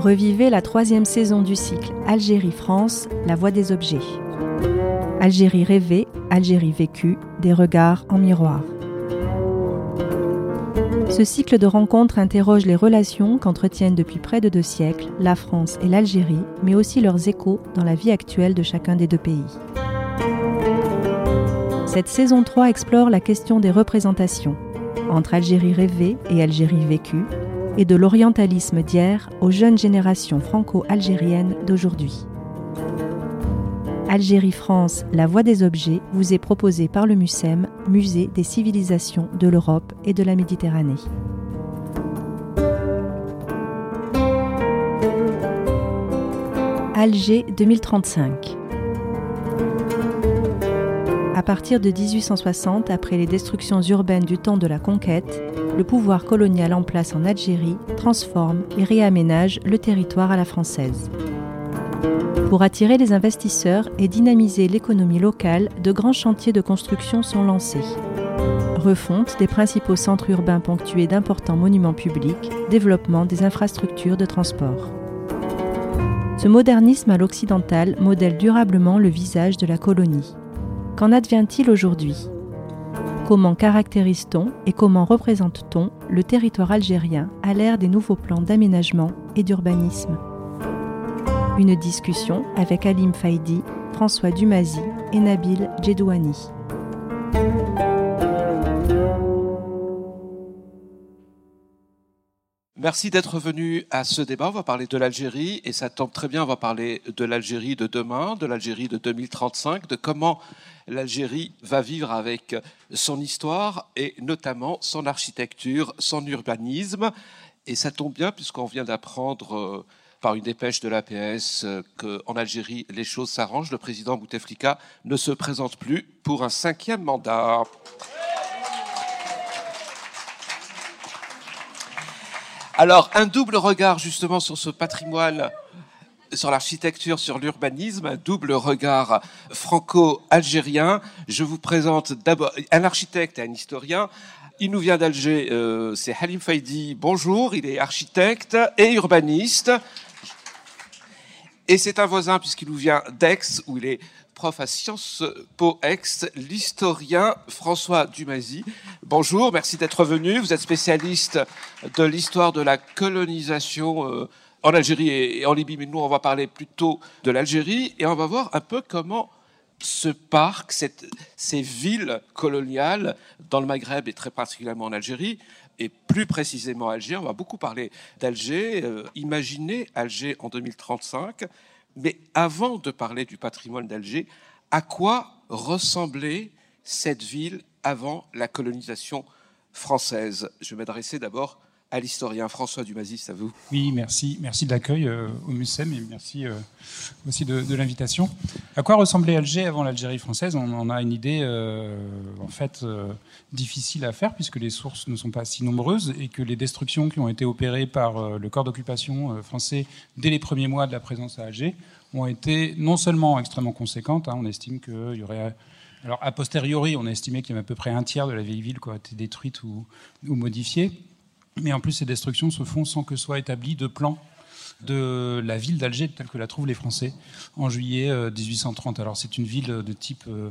revivez la troisième saison du cycle Algérie-France, la voie des objets. Algérie rêvée, Algérie vécue, des regards en miroir. Ce cycle de rencontres interroge les relations qu'entretiennent depuis près de deux siècles la France et l'Algérie, mais aussi leurs échos dans la vie actuelle de chacun des deux pays. Cette saison 3 explore la question des représentations, entre Algérie rêvée et Algérie vécue, et de l'orientalisme d'hier aux jeunes générations franco-algériennes d'aujourd'hui. Algérie-France, la voie des objets vous est proposée par le MUSEM, Musée des civilisations de l'Europe et de la Méditerranée. Alger 2035 à partir de 1860, après les destructions urbaines du temps de la conquête, le pouvoir colonial en place en Algérie transforme et réaménage le territoire à la française. Pour attirer les investisseurs et dynamiser l'économie locale, de grands chantiers de construction sont lancés. Refonte des principaux centres urbains ponctués d'importants monuments publics, développement des infrastructures de transport. Ce modernisme à l'occidental modèle durablement le visage de la colonie. Qu'en advient-il aujourd'hui? Comment caractérise-t-on et comment représente-t-on le territoire algérien à l'ère des nouveaux plans d'aménagement et d'urbanisme? Une discussion avec Alim Faidi, François Dumazy et Nabil Djedouani. Merci d'être venu à ce débat. On va parler de l'Algérie et ça tombe très bien. On va parler de l'Algérie de demain, de l'Algérie de 2035, de comment l'Algérie va vivre avec son histoire et notamment son architecture, son urbanisme. Et ça tombe bien puisqu'on vient d'apprendre euh, par une dépêche de l'APS euh, qu'en Algérie, les choses s'arrangent. Le président Bouteflika ne se présente plus pour un cinquième mandat. Alors, un double regard justement sur ce patrimoine, sur l'architecture, sur l'urbanisme, un double regard franco-algérien. Je vous présente d'abord un architecte et un historien. Il nous vient d'Alger, euh, c'est Halim Faidi. Bonjour, il est architecte et urbaniste. Et c'est un voisin puisqu'il nous vient d'Aix, où il est prof à Sciences Po Ex, l'historien François Dumazy. Bonjour, merci d'être venu. Vous êtes spécialiste de l'histoire de la colonisation euh, en Algérie et en Libye, mais nous, on va parler plutôt de l'Algérie et on va voir un peu comment ce parc, ces villes coloniales dans le Maghreb et très particulièrement en Algérie, et plus précisément Alger, on va beaucoup parler d'Alger, euh, imaginez Alger en 2035, mais avant de parler du patrimoine d'Alger, à quoi ressemblait cette ville avant la colonisation française? Je vais m'adresser d'abord à l'historien François Dumazy, à vous. Oui, merci, merci de l'accueil euh, au MUSEM et merci euh, aussi de, l'invitation. À quoi ressemblait Alger avant l'Algérie française? On en a une idée euh, en fait difficile à faire puisque les sources ne sont pas si nombreuses et que les destructions qui ont été opérées par le corps d'occupation français dès les premiers mois de la présence à Alger ont été non seulement extrêmement conséquentes, hein, on estime qu'il y aurait alors, a posteriori, on a estimé qu'il y avait à peu près un tiers de la vieille ville qui a été détruite ou modifiée. Mais en plus, ces destructions se font sans que soit établi de plan de la ville d'Alger telle que la trouvent les Français en juillet 1830. Euh, Alors c'est une ville de type euh,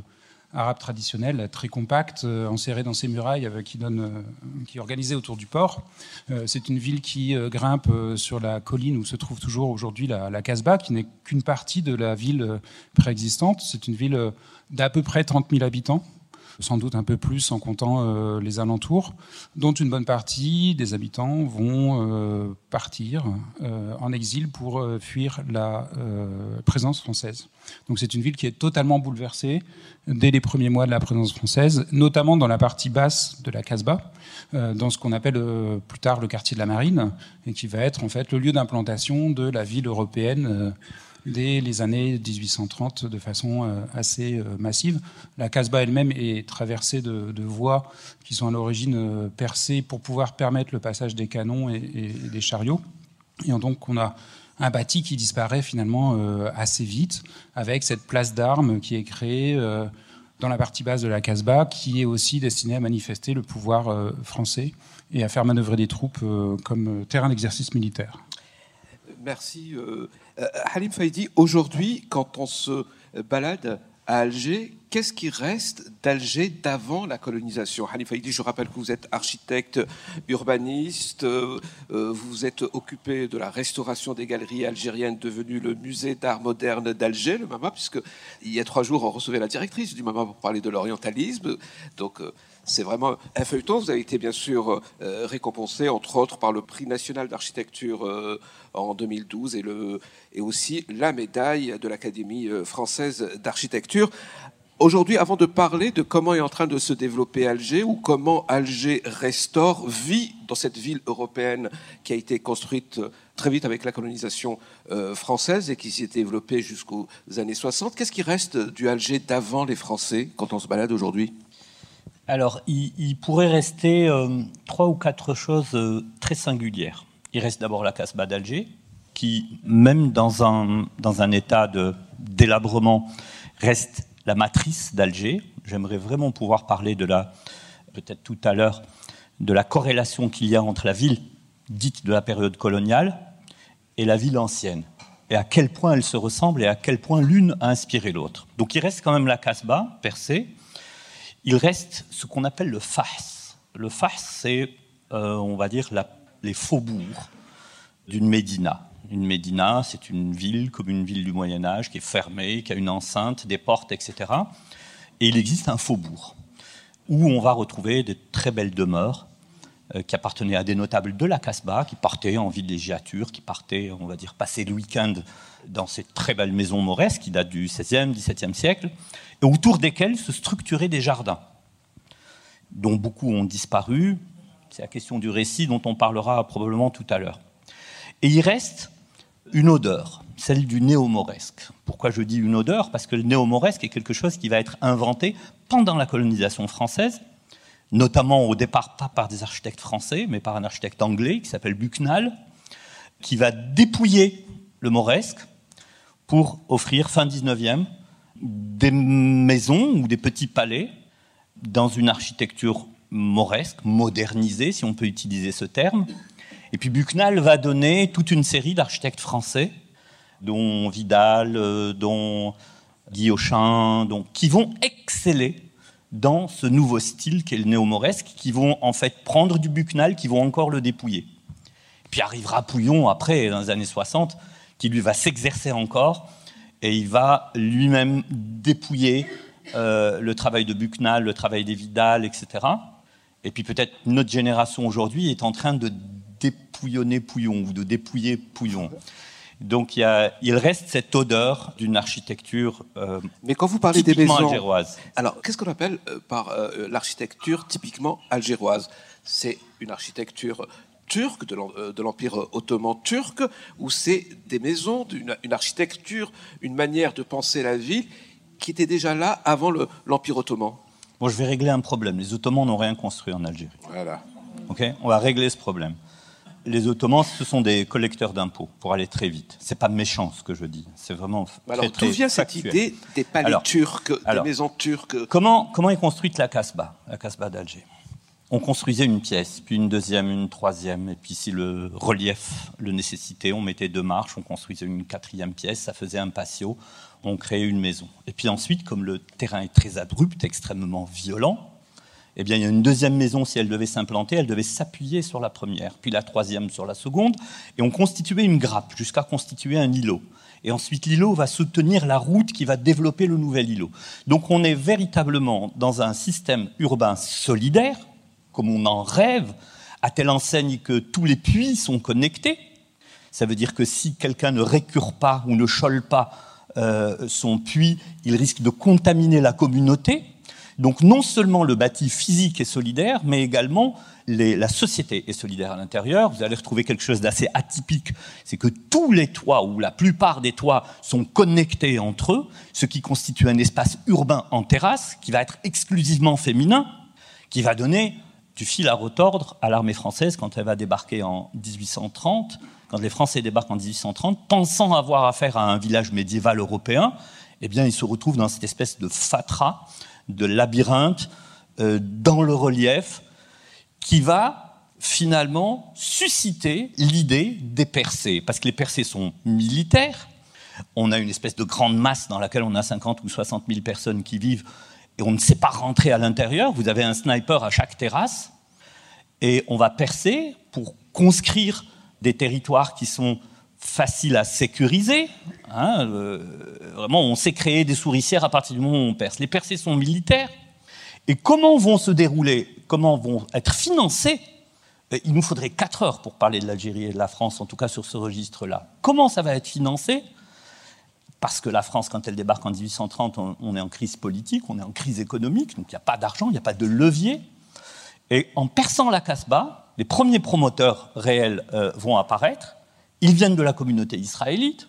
arabe traditionnel, très compacte, euh, enserrée dans ses murailles, qui, donne, qui est organisée autour du port. C'est une ville qui grimpe sur la colline où se trouve toujours aujourd'hui la, la Casbah, qui n'est qu'une partie de la ville préexistante. C'est une ville d'à peu près 30 000 habitants, sans doute un peu plus en comptant euh, les alentours, dont une bonne partie des habitants vont euh, partir euh, en exil pour fuir la présence française. Donc c'est une ville qui est totalement bouleversée dès les premiers mois de la présence française, notamment dans la partie basse de la Casbah, dans ce qu'on appelle plus tard le quartier de la Marine, et qui va être en fait le lieu d'implantation de la ville européenne dès les années 1830 de façon euh, assez euh, massive. La Casbah elle-même est traversée de, voies qui sont à l'origine euh, percées pour pouvoir permettre le passage des canons et, des chariots. Et donc on a un bâti qui disparaît finalement assez vite, avec cette place d'armes qui est créée dans la partie basse de la Casbah, qui est aussi destinée à manifester le pouvoir français et à faire manœuvrer des troupes comme terrain d'exercice militaire. Merci. Halim Faidi, aujourd'hui, quand on se balade à Alger, qu'est-ce qui reste d'Alger d'avant la colonisation? Halifa Idi, je rappelle que vous êtes architecte, urbaniste, euh, euh, vous êtes occupé de la restauration des galeries algériennes devenues le musée d'art moderne d'Alger, le MAMA, puisque il y a trois jours, on recevait la directrice du MAMA pour parler de l'orientalisme. Donc, euh, c'est vraiment un feuilleton. Vous avez été bien sûr récompensé, entre autres, par le prix national d'architecture en 2012 et, le, et aussi la médaille de l'Académie française d'architecture. Aujourd'hui, avant de parler de comment est en train de se développer Alger ou comment Alger restaure, vit dans cette ville européenne qui a été construite très vite avec la colonisation euh, française et qui s'est développée jusqu'aux années 60, qu'est-ce qui reste du Alger d'avant les Français quand on se balade aujourd'hui? Alors, il, pourrait rester euh, trois ou quatre choses euh, très singulières. Il reste d'abord la Casbah d'Alger, qui, même dans un, état de délabrement, reste la matrice d'Alger. J'aimerais vraiment pouvoir parler de la, peut-être tout à l'heure, de la corrélation qu'il y a entre la ville dite de la période coloniale et la ville ancienne, et à quel point elles se ressemblent et à quel point l'une a inspiré l'autre. Donc il reste quand même la Casbah, percée. Il reste ce qu'on appelle le Fahs. Le Fahs, c'est, euh, on va dire, les faubourgs d'une médina. Une médina, c'est une ville comme une ville du Moyen Âge qui est fermée, qui a une enceinte, des portes, etc. Et il existe un faubourg où on va retrouver de très belles demeures euh, qui appartenaient à des notables de la Casbah, qui partaient en villégiature, qui partaient, on va dire, passer le week-end dans ces très belles maisons mauresques qui datent du XVIe, XVIIe siècle, autour desquelles se structuraient des jardins, dont beaucoup ont disparu. C'est la question du récit dont on parlera probablement tout à l'heure. Et il reste une odeur, celle du néo-mauresque. Pourquoi je dis une odeur? Parce que le néo-mauresque est quelque chose qui va être inventé pendant la colonisation française, notamment au départ pas par des architectes français, mais par un architecte anglais qui s'appelle Bucknall, qui va dépouiller le mauresque pour offrir fin 19e des maisons ou des petits palais dans une architecture mauresque, modernisée, si on peut utiliser ce terme, et puis Bucknall va donner toute une série d'architectes français, dont Vidal, euh, dont Guy Auchin, qui vont exceller dans ce nouveau style qu'est le néo-mauresque, qui vont en fait prendre du Bucknall, qui vont encore le dépouiller. Puis arrivera Pouillon après, dans les années 60, qui lui va s'exercer encore, et il va lui-même dépouiller euh, le travail de Bucknall, le travail des Vidal, etc. Et puis peut-être notre génération aujourd'hui est en train de dépouillonner Pouillon ou de dépouiller Pouillon. Donc il, y a, il reste cette odeur d'une architecture. Euh, Mais quand vous parlez des maisons algéroises, alors qu'est-ce qu'on appelle euh, par euh, l'architecture typiquement algéroise? C'est une architecture turque de l'empire ottoman turc ou c'est des maisons, une, architecture, une manière de penser la ville qui était déjà là avant l'empire ottoman Bon, je vais régler un problème. Les Ottomans n'ont rien construit en Algérie. Voilà. Ok, on va régler ce problème les Ottomans, ce sont des collecteurs d'impôts, pour aller très vite. C'est pas méchant ce que je dis, c'est vraiment Alors, d'où vient cette idée des palais turcs, des maisons turques? Comment, comment est construite la Casbah, la Casbah d'Alger? On construisait une pièce, puis une deuxième, une troisième, et puis si le relief le nécessitait, on mettait deux marches, on construisait une quatrième pièce, ça faisait un patio, on créait une maison. Et puis ensuite, comme le terrain est très abrupt, extrêmement violent, eh bien, il y a une deuxième maison, si elle devait s'implanter, elle devait s'appuyer sur la première, puis la troisième sur la seconde, et on constituait une grappe jusqu'à constituer un îlot. Et ensuite, l'îlot va soutenir la route qui va développer le nouvel îlot. Donc, on est véritablement dans un système urbain solidaire, comme on en rêve, à telle enseigne que tous les puits sont connectés. Ça veut dire que si quelqu'un ne récure pas ou ne chole pas euh, son puits, il risque de contaminer la communauté. Donc non seulement le bâti physique est solidaire, mais également la société est solidaire à l'intérieur. Vous allez retrouver quelque chose d'assez atypique, c'est que tous les toits, ou la plupart des toits, sont connectés entre eux, ce qui constitue un espace urbain en terrasse, qui va être exclusivement féminin, qui va donner du fil à retordre à l'armée française quand elle va débarquer en 1830, quand les Français débarquent en 1830, pensant avoir affaire à un village médiéval européen, eh bien, ils se retrouvent dans cette espèce de fatras de labyrinthe euh, dans le relief qui va finalement susciter l'idée des percées, parce que les percées sont militaires. On a une espèce de grande masse dans laquelle on a 50 ou 60 000 personnes qui vivent et on ne sait pas rentrer à l'intérieur. Vous avez un sniper à chaque terrasse et on va percer pour conscrire des territoires qui sont faciles à sécuriser. Hein, vraiment, on sait créer des souricières à partir du moment où on perce. Les percées sont militaires. Et comment vont se dérouler, comment vont être financés euh, Il nous faudrait quatre heures pour parler de l'Algérie et de la France, en tout cas sur ce registre-là. Comment ça va être financé? Parce que la France, quand elle débarque en 1830, on est en crise politique, on est en crise économique, donc il n'y a pas d'argent, il n'y a pas de levier. Et en perçant la Casbah, les premiers promoteurs réels euh, vont apparaître. Ils viennent de la communauté israélite,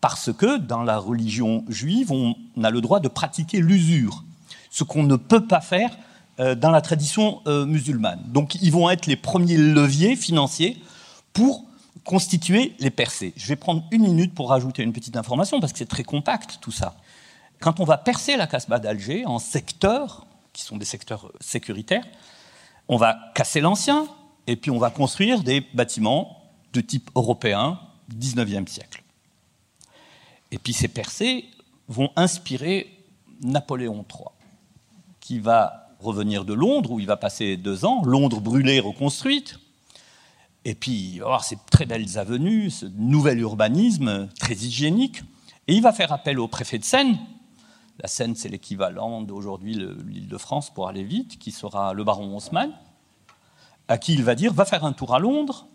parce que dans la religion juive, on a le droit de pratiquer l'usure, ce qu'on ne peut pas faire euh, dans la tradition euh, musulmane. Donc ils vont être les premiers leviers financiers pour constituer les percées. Je vais prendre une minute pour rajouter une petite information, parce que c'est très compact tout ça. Quand on va percer la Casbah d'Alger en secteurs, qui sont des secteurs sécuritaires, on va casser l'ancien et puis on va construire des bâtiments de type européen 19e siècle. Et puis ces percées vont inspirer Napoléon III, qui va revenir de Londres, où il va passer deux ans, Londres brûlée, reconstruite, et puis il va avoir ces très belles avenues, ce nouvel urbanisme très hygiénique, et il va faire appel au préfet de Seine. La Seine, c'est l'équivalent d'aujourd'hui l'île de France pour aller vite, qui sera le baron Haussmann, à qui il va dire va faire un tour à Londres,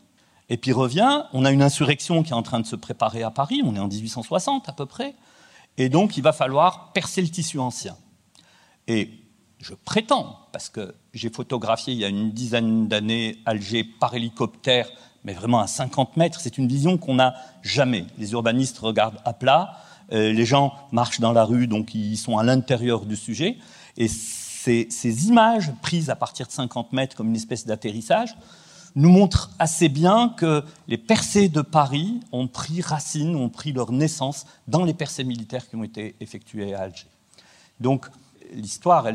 et puis revient. On a une insurrection qui est en train de se préparer à Paris, on est en 1860 à peu près, et donc il va falloir percer le tissu ancien. Et je prétends, parce que j'ai photographié il y a une dizaine d'années Alger par hélicoptère, mais vraiment à 50 mètres, c'est une vision qu'on n'a jamais. Les urbanistes regardent à plat, euh, les gens marchent dans la rue, donc ils sont à l'intérieur du sujet, et ces, images prises à partir de 50 mètres comme une espèce d'atterrissage nous montrent assez bien que les percées de Paris ont pris racine, ont pris leur naissance dans les percées militaires qui ont été effectuées à Alger. Donc l'histoire,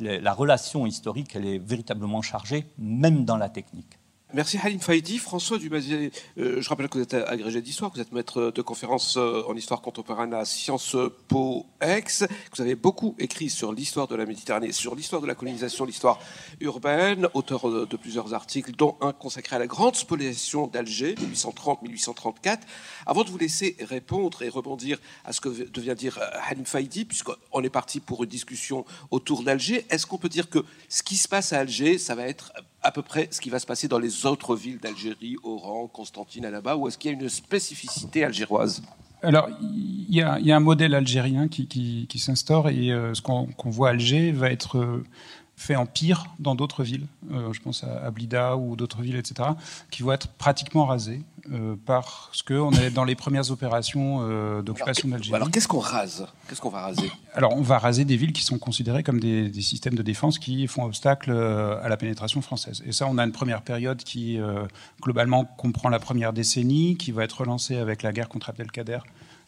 la relation historique, elle est véritablement chargée, même dans la technique. Merci Halim Faïdi. François Dumazier, euh, je rappelle que vous êtes agrégé d'histoire, vous êtes maître de conférences euh, en histoire contemporaine à Sciences Po Ex, vous avez beaucoup écrit sur l'histoire de la Méditerranée, sur l'histoire de la colonisation, l'histoire urbaine, auteur euh, de plusieurs articles, dont un consacré à la grande spoliation d'Alger, 1830-1834. Avant de vous laisser répondre et rebondir à ce que devient dire Halim Faïdi, puisqu'on est parti pour une discussion autour d'Alger, est-ce qu'on peut dire que ce qui se passe à Alger, ça va être à peu près ce qui va se passer dans les autres villes d'Algérie, Oran, Constantine, Annaba, ou est-ce qu'il y a une spécificité algéroise? Alors, il y, a un modèle algérien qui, s'instaure et euh, ce qu'on voit à Alger va être euh, fait en pire dans d'autres villes. Euh, je pense à, Blida ou d'autres villes, etc., qui vont être pratiquement rasées euh, parce qu'on est dans les premières opérations euh, d'occupation d'Algérie. Alors qu'est-ce qu'on rase? Qu'est-ce qu'on va raser? Alors on va raser des villes qui sont considérées comme des, systèmes de défense qui font obstacle à la pénétration française. Et ça, on a une première période qui globalement comprend la première décennie, qui va être relancée avec la guerre contre Abdelkader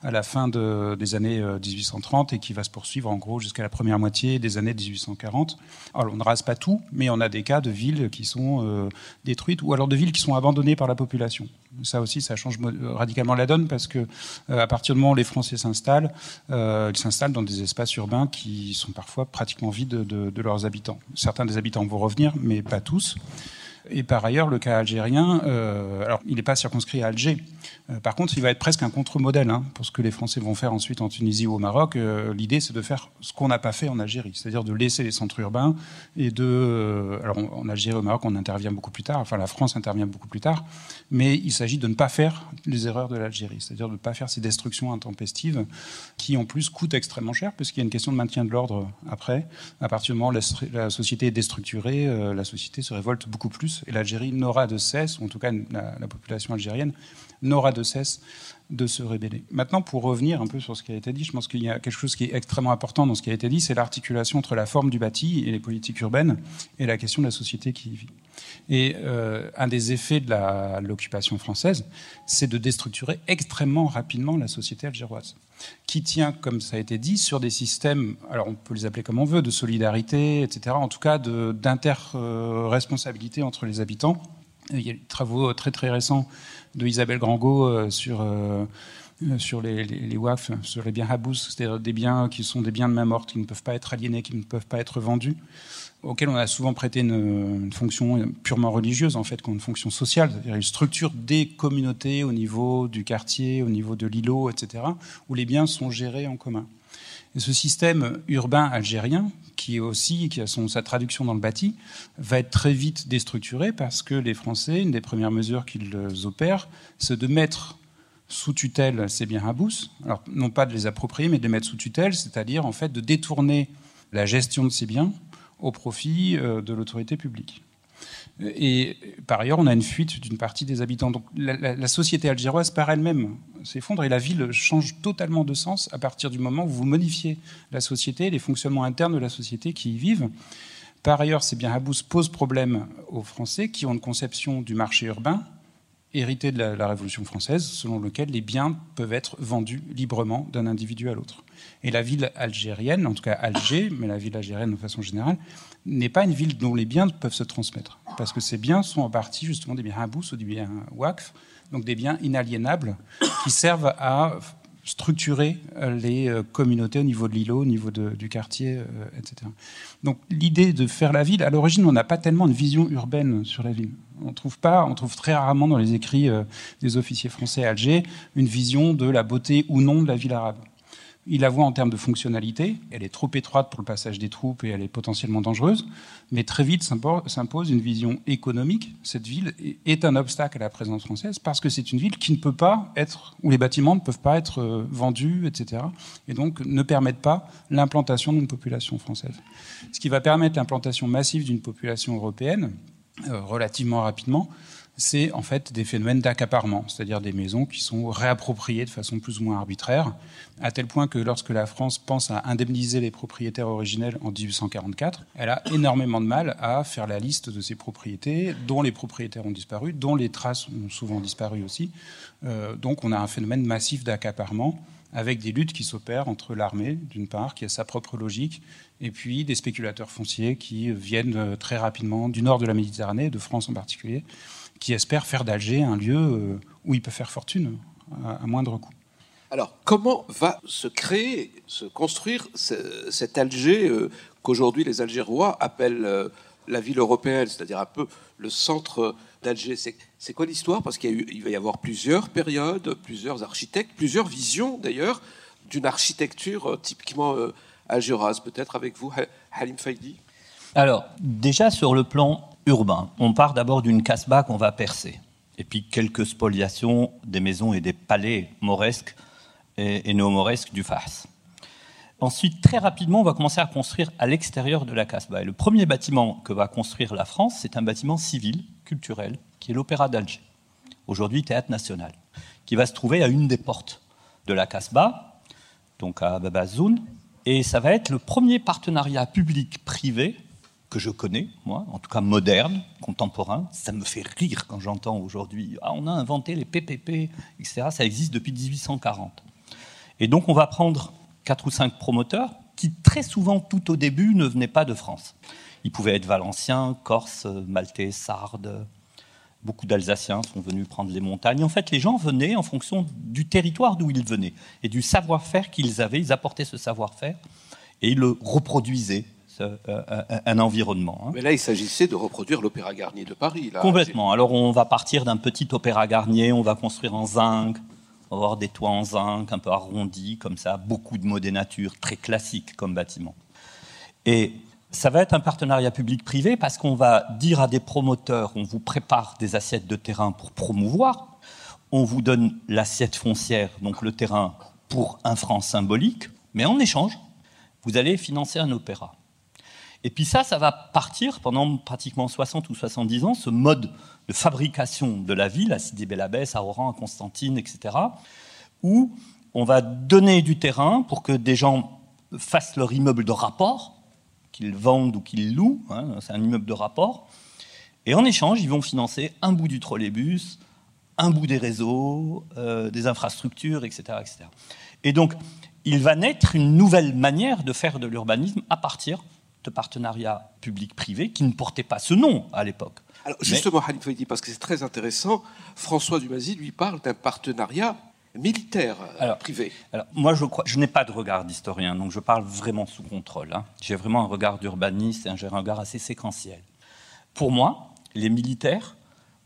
à la fin des années 1830 euh, et qui va se poursuivre en gros jusqu'à la première moitié des années 1840. Alors on ne rase pas tout, mais on a des cas de villes qui sont euh, détruites ou alors de villes qui sont abandonnées par la population. Ça aussi, ça change radicalement la donne parce que euh, à partir du moment où les Français s'installent, ils s'installent dans des espaces urbains qui sont parfois pratiquement vides de, de leurs habitants. Certains des habitants vont revenir, mais pas tous. Et par ailleurs, le cas algérien, euh, alors il n'est pas circonscrit à Alger. Euh, par contre, il va être presque un contre-modèle hein, pour ce que les Français vont faire ensuite en Tunisie ou au Maroc. Euh, l'idée, c'est de faire ce qu'on n'a pas fait en Algérie, c'est-à-dire de laisser les centres urbains et de. alors en Algérie au Maroc, on intervient beaucoup plus tard. Enfin, la France intervient beaucoup plus tard, mais il s'agit de ne pas faire les erreurs de l'Algérie, c'est-à-dire de ne pas faire ces destructions intempestives qui, en plus, coûtent extrêmement cher, puisqu'il y a une question de maintien de l'ordre après. À partir du moment où la société est déstructurée, la société se révolte beaucoup plus et l'Algérie n'aura de cesse, ou en tout cas la, population algérienne n'aura de cesse de se rébeller. Maintenant, pour revenir un peu sur ce qui a été dit, je pense qu'il y a quelque chose qui est extrêmement important dans ce qui a été dit, c'est l'articulation entre la forme du bâti et les politiques urbaines et la question de la société qui y vit. Et euh, un des effets de l'occupation française, c'est de déstructurer extrêmement rapidement la société algéroise, qui tient, comme ça a été dit, sur des systèmes, alors on peut les appeler comme on veut, de solidarité, etc., en tout cas d'inter-responsabilité entre les habitants. Il y a des travaux très très récents de Isabelle Grangot euh, sur euh, sur les, les, WAF, sur les biens habous, c'est-à-dire des biens qui sont des biens de main morte, qui ne peuvent pas être aliénés, qui ne peuvent pas être vendus auquel on a souvent prêté une, fonction purement religieuse, en fait, comme une fonction sociale, c'est-à-dire une structure des communautés au niveau du quartier, au niveau de l'îlot, etc., où les biens sont gérés en commun. Et ce système urbain algérien, qui est aussi, qui a sa traduction dans le bâti, va être très vite déstructuré parce que les Français, une des premières mesures qu'ils opèrent, c'est de mettre sous tutelle ces biens habous, alors non pas de les approprier, mais de les mettre sous tutelle, c'est-à-dire en fait de détourner la gestion de ces biens au profit euh, de l'autorité publique. Et par ailleurs, on a une fuite d'une partie des habitants. Donc la, société algéroise par elle-même s'effondre et la ville change totalement de sens à partir du moment où vous modifiez la société, les fonctionnements internes de la société qui y vivent. Par ailleurs, ces biens Habous posent problème aux Français qui ont une conception du marché urbain hérité de la, Révolution française, selon lequel les biens peuvent être vendus librement d'un individu à l'autre. Et la ville algérienne, en tout cas Alger, mais la ville algérienne de façon générale, n'est pas une ville dont les biens peuvent se transmettre. Parce que ces biens sont en partie justement des biens habous ou des biens waqf, donc des biens inaliénables qui servent à structurer euh, les euh, communautés au niveau de l'îlot, au niveau du quartier, euh, etc. Donc l'idée de faire la ville, à l'origine, on n'a pas tellement une vision urbaine sur la ville. On trouve pas, on trouve très rarement dans les écrits des officiers français à Alger une vision de la beauté ou non de la ville arabe. Il la voit en termes de fonctionnalité. Elle est trop étroite pour le passage des troupes et elle est potentiellement dangereuse. Mais très vite s'impose une vision économique. Cette ville est un obstacle à la présence française parce que c'est une ville qui ne peut pas être, où les bâtiments ne peuvent pas être euh, vendus, etc. Et donc ne permettent pas l'implantation d'une population française. Ce qui va permettre l'implantation massive d'une population européenne euh, relativement rapidement, c'est en fait des phénomènes d'accaparement, c'est-à-dire des maisons qui sont réappropriées de façon plus ou moins arbitraire, à tel point que lorsque la France pense à indemniser les propriétaires originels en 1844, elle a énormément de mal à faire la liste de ces propriétés, dont les propriétaires ont disparu, dont les traces ont souvent disparu aussi. Euh, donc on a un phénomène massif d'accaparement avec des luttes qui s'opèrent entre l'armée, d'une part, qui a sa propre logique, et puis des spéculateurs fonciers qui viennent euh, très rapidement du nord de la Méditerranée, de France en particulier, qui espère faire d'Alger un lieu euh, où il peut faire fortune à, moindre coût. Alors, comment va se créer, se construire cet Alger euh, qu'aujourd'hui les Algérois appellent euh, la ville européenne, c'est-à-dire un peu le centre d'Alger? C'est quoi l'histoire? Parce qu'il va y avoir plusieurs périodes, plusieurs architectes, plusieurs visions d'ailleurs d'une architecture typiquement algéroise. Peut-être avec vous, Halim Faidi Alors, déjà sur le plan On part d'abord d'une casbah qu'on va percer, et puis quelques spoliations des maisons et des palais mauresques et, néo-mauresques du Fars. Ensuite, très rapidement, on va commencer à construire à l'extérieur de la casbah. Et le premier bâtiment que va construire la France, c'est un bâtiment civil, culturel, qui est l'Opéra d'Alger, aujourd'hui théâtre national, qui va se trouver à une des portes de la casbah, donc à Babazoun. Et ça va être le premier partenariat public-privé que je connais, moi, en tout cas moderne, contemporain. Ça me fait rire quand j'entends aujourd'hui ah, on a inventé les PPP, etc. Ça existe depuis 1840. Et donc on va prendre quatre ou cinq promoteurs qui très souvent, tout au début, ne venaient pas de France. Ils pouvaient être valenciens, corses, maltais, sardes. Beaucoup d'Alsaciens sont venus prendre les montagnes. En fait, les gens venaient en fonction du territoire d'où ils venaient et du savoir-faire qu'ils avaient. Ils apportaient ce savoir-faire et ils le reproduisaient euh, euh, un environnement. Hein. Mais là, il s'agissait de reproduire l'Opéra Garnier de Paris. Complètement. Alors, on va partir d'un petit Opéra Garnier, on va construire en zinc, on va avoir des toits en zinc, un peu arrondis, comme ça, beaucoup de mots des natures, très classique comme bâtiment. Et ça va être un partenariat public-privé parce qu'on va dire à des promoteurs, on vous prépare des assiettes de terrain pour promouvoir, on vous donne l'assiette foncière, donc le terrain, pour un franc symbolique, mais en échange, vous allez financer un opéra. Et puis ça, ça va partir pendant pratiquement 60 ou 70 ans, ce mode de fabrication de la ville, à Sidi Bel à Oran, à Constantine, etc., où on va donner du terrain pour que des gens fassent leur immeuble de rapport, qu'ils vendent ou qu'ils louent, hein, c'est un immeuble de rapport, Et en échange, ils vont financer un bout du trolleybus, un bout des réseaux, euh, des infrastructures, etc., etc. Et donc, il va naître une nouvelle manière de faire de l'urbanisme à partir de partenariats publics-privés qui ne portaient pas ce nom à l'époque. Alors justement, Faïdi, parce que c'est très intéressant, François Dumazy lui parle d'un partenariat militaire euh, privé. Alors, moi, je, crois, je n'ai pas de regard d'historien, donc je parle vraiment sous contrôle. Hein. J'ai vraiment un regard d'urbaniste et un regard assez séquentiel. Pour moi, les militaires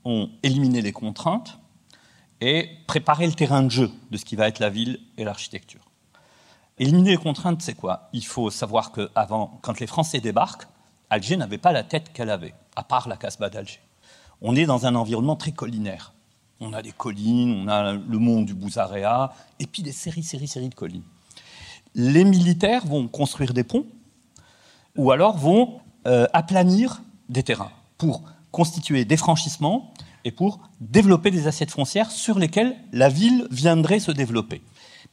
ont éliminé les contraintes et préparé le terrain de jeu de ce qui va être la ville et l'architecture. Éliminer les contraintes, c'est quoi? Il faut savoir que avant, quand les Français débarquent, Alger n'avait pas la tête qu'elle avait, à part la Casbah d'Alger. On est dans un environnement très collinaire. On a des collines, on a le mont du Bouzarea, et puis des séries, séries, séries de collines. Les militaires vont construire des ponts, ou alors vont euh, aplanir des terrains pour constituer des franchissements et pour développer des assiettes foncières sur lesquelles la ville viendrait se développer.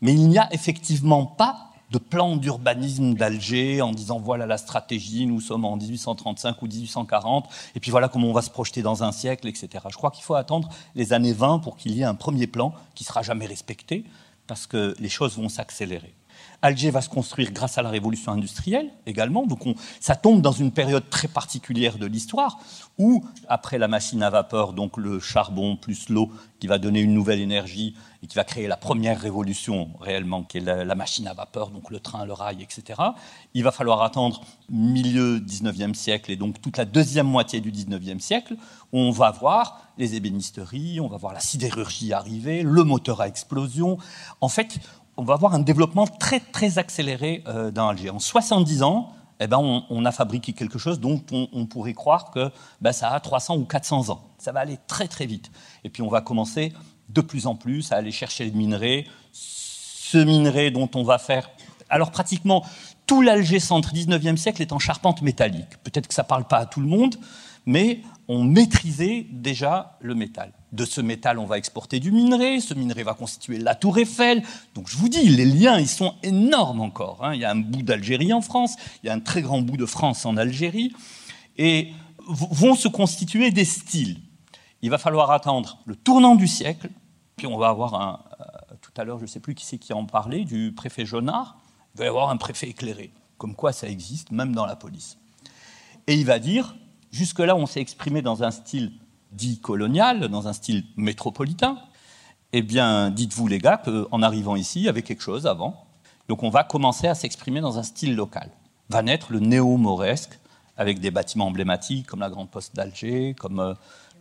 Mais il n'y a effectivement pas de plan d'urbanisme d'Alger en disant voilà la stratégie, nous sommes en 1835 ou 1840, et puis voilà comment on va se projeter dans un siècle, etc. Je crois qu'il faut attendre les années 20 pour qu'il y ait un premier plan qui sera jamais respecté, parce que les choses vont s'accélérer. Alger va se construire grâce à la révolution industrielle également. Donc ça tombe dans une période très particulière de l'histoire où, après la machine à vapeur, donc le charbon plus l'eau qui va donner une nouvelle énergie et qui va créer la première révolution réellement, qui est la, machine à vapeur, donc le train, le rail, etc. Il va falloir attendre milieu 19e siècle et donc toute la deuxième moitié du 19e siècle où on va voir les ébénisteries, on va voir la sidérurgie arriver, le moteur à explosion. En fait, on va avoir un développement très très accéléré euh, dans Alger. En 70 ans, eh ben, on, a fabriqué quelque chose dont on, pourrait croire que ben, ça a 300 ou 400 ans. Ça va aller très très vite. Et puis on va commencer de plus en plus à aller chercher les minerais. Ce minerai dont on va faire... Alors pratiquement tout l'Alger centre 19e siècle est en charpente métallique. Peut-être que ça ne parle pas à tout le monde, mais on maîtrisait déjà le métal. De ce métal, on va exporter du minerai. Ce minerai va constituer la tour Eiffel. Donc je vous dis, les liens, ils sont énormes encore. Hein. Il y a un bout d'Algérie en France, il y a un très grand bout de France en Algérie. Et vont se constituer des styles. Il va falloir attendre le tournant du siècle. Puis on va avoir un... Euh, tout à l'heure, je ne sais plus qui c'est qui en parlait, du préfet Jonard. Il va y avoir un préfet éclairé. Comme quoi ça existe, même dans la police. Et il va dire, jusque-là, on s'est exprimé dans un style dit colonial, dans un style métropolitain, eh bien, dites-vous les gars qu'en arrivant ici, il y avait quelque chose avant. Donc on va commencer à s'exprimer dans un style local. Va naître le néo-mauresque, avec des bâtiments emblématiques comme la Grande Poste d'Alger, comme euh,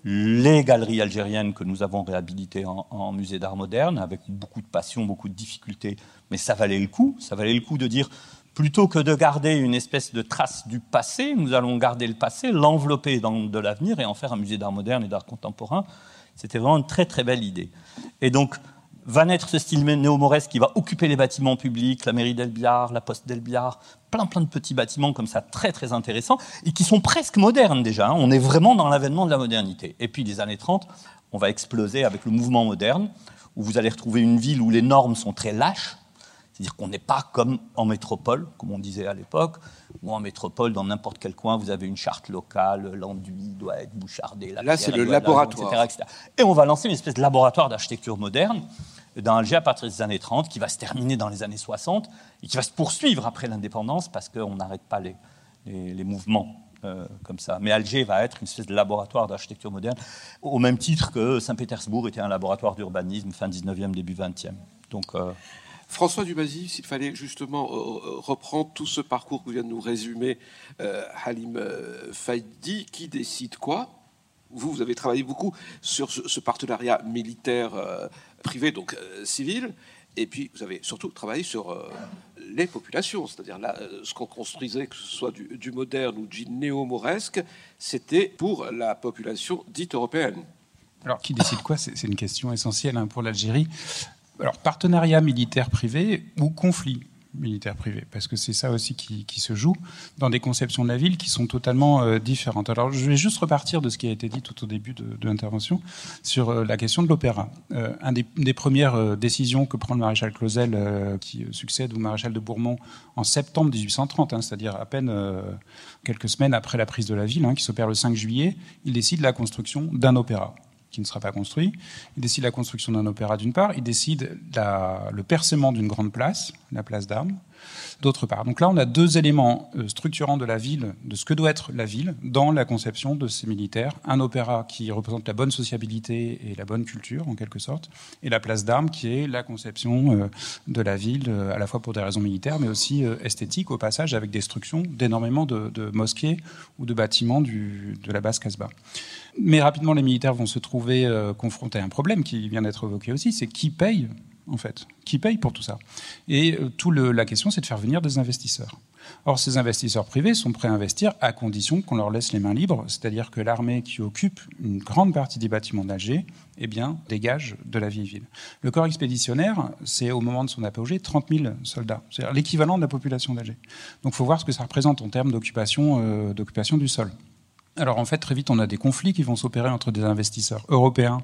les galeries algériennes que nous avons réhabilitées en, en musée d'art moderne, avec beaucoup de passion, beaucoup de difficultés. Mais ça valait le coup. Ça valait le coup de dire plutôt que de garder une espèce de trace du passé, nous allons garder le passé, l'envelopper dans de l'avenir et en faire un musée d'art moderne et d'art contemporain. C'était vraiment une très très belle idée. Et donc va naître ce style néo-mauresque qui va occuper les bâtiments publics, la mairie d'Elbiard, la poste d'Elbiard, plein plein de petits bâtiments comme ça très très intéressants et qui sont presque modernes déjà. Hein. On est vraiment dans l'avènement de la modernité. Et puis les années 30, on va exploser avec le mouvement moderne où vous allez retrouver une ville où les normes sont très lâches c'est-à-dire qu'on n'est pas comme en métropole, comme on disait à l'époque, ou en métropole, dans n'importe quel coin, vous avez une charte locale, l'enduit doit être bouchardé. Là, c'est le laboratoire. etc., Et on va lancer une espèce de laboratoire d'architecture moderne dans Alger à partir des années 30, qui va se terminer dans les années 60 et qui va se poursuivre après l'indépendance parce qu'on n'arrête pas les, les, mouvements. Euh, comme ça. Mais Alger va être une espèce de laboratoire d'architecture moderne, au même titre que Saint-Pétersbourg était un laboratoire d'urbanisme fin 19e, début 20e. Donc, euh, François Dumazy, s'il fallait justement euh, euh, reprendre tout ce parcours que vient de nous résumer euh, Halim Faidi, qui décide quoi? Vous, vous avez travaillé beaucoup sur ce, partenariat militaire privé, donc civil, et puis vous avez surtout travaillé sur les populations, c'est-à-dire là, ce qu'on construisait, que ce soit du, moderne ou du néo-mauresque, c'était pour la population dite européenne. Alors, qui décide quoi? C'est une question essentielle hein, pour l'Algérie. Alors, partenariat militaire privé ou conflit militaire privé, parce que c'est ça aussi qui, se joue dans des conceptions de la ville qui sont totalement euh, différentes. Alors je vais juste repartir de ce qui a été dit tout au début de, l'intervention sur euh, la question de l'opéra. Euh, un des, des, premières décisions que prend le maréchal Clausel, qui succède au maréchal de Bourmont en septembre 1830, hein, c'est-à-dire à peine quelques semaines après la prise de la ville, hein, qui s'opère le 5 juillet, il décide la construction d'un opéra qui ne sera pas construit. Il décide la construction d'un opéra d'une part, il décide le percement d'une grande place, la place d'armes, d'autre part. Donc là, on a deux éléments euh, structurants de la ville, de ce que doit être la ville, dans la conception de ces militaires. Un opéra qui représente la bonne sociabilité et la bonne culture, en quelque sorte, et la place d'armes qui est la conception euh, de la ville, euh, à la fois pour des raisons militaires, mais aussi esthétiques, au passage, avec destruction d'énormément de, mosquées ou de bâtiments de la base Casbah. Mais rapidement, les militaires vont se trouver confrontés à un problème qui vient d'être évoqué aussi, c'est qui paye en fait? Qui paye pour tout ça? Et euh, la question, c'est de faire venir des investisseurs. Or, ces investisseurs privés sont prêts à investir à condition qu'on leur laisse les mains libres, c'est-à-dire que l'armée qui occupe une grande partie des bâtiments d'Alger, eh bien, dégage de la vieille ville. Le corps expéditionnaire, c'est au moment de son apogée 30 000 soldats, c'est-à-dire l'équivalent de la population d'Alger. Donc, il faut voir ce que ça représente en termes d'occupation, euh, d'occupation du sol. Alors, en fait, très vite, on a des conflits qui vont s'opérer entre des investisseurs européens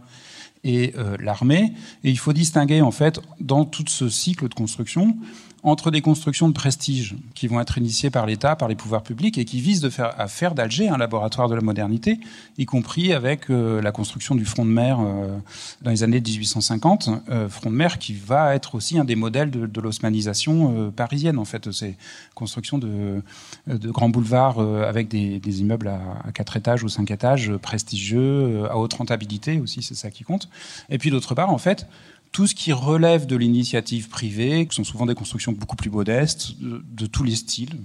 et euh, l'armée. Et il faut distinguer, en fait, dans tout ce cycle de construction, entre des constructions de prestige qui vont être initiées par l'État, par les pouvoirs publics, et qui visent à faire d'Alger un laboratoire de la modernité, y compris avec euh, la construction du front de mer euh, dans les années 1850, euh, front de mer qui va être aussi un des modèles de, de parisienne, en fait, ces constructions de, grands boulevards avec des, immeubles à, à, quatre étages ou cinq étages, prestigieux, à haute rentabilité aussi, c'est ça qui compte. Et puis d'autre part, en fait, tout ce qui relève de l'initiative privée, qui sont souvent des constructions beaucoup plus modestes, de, tous les styles,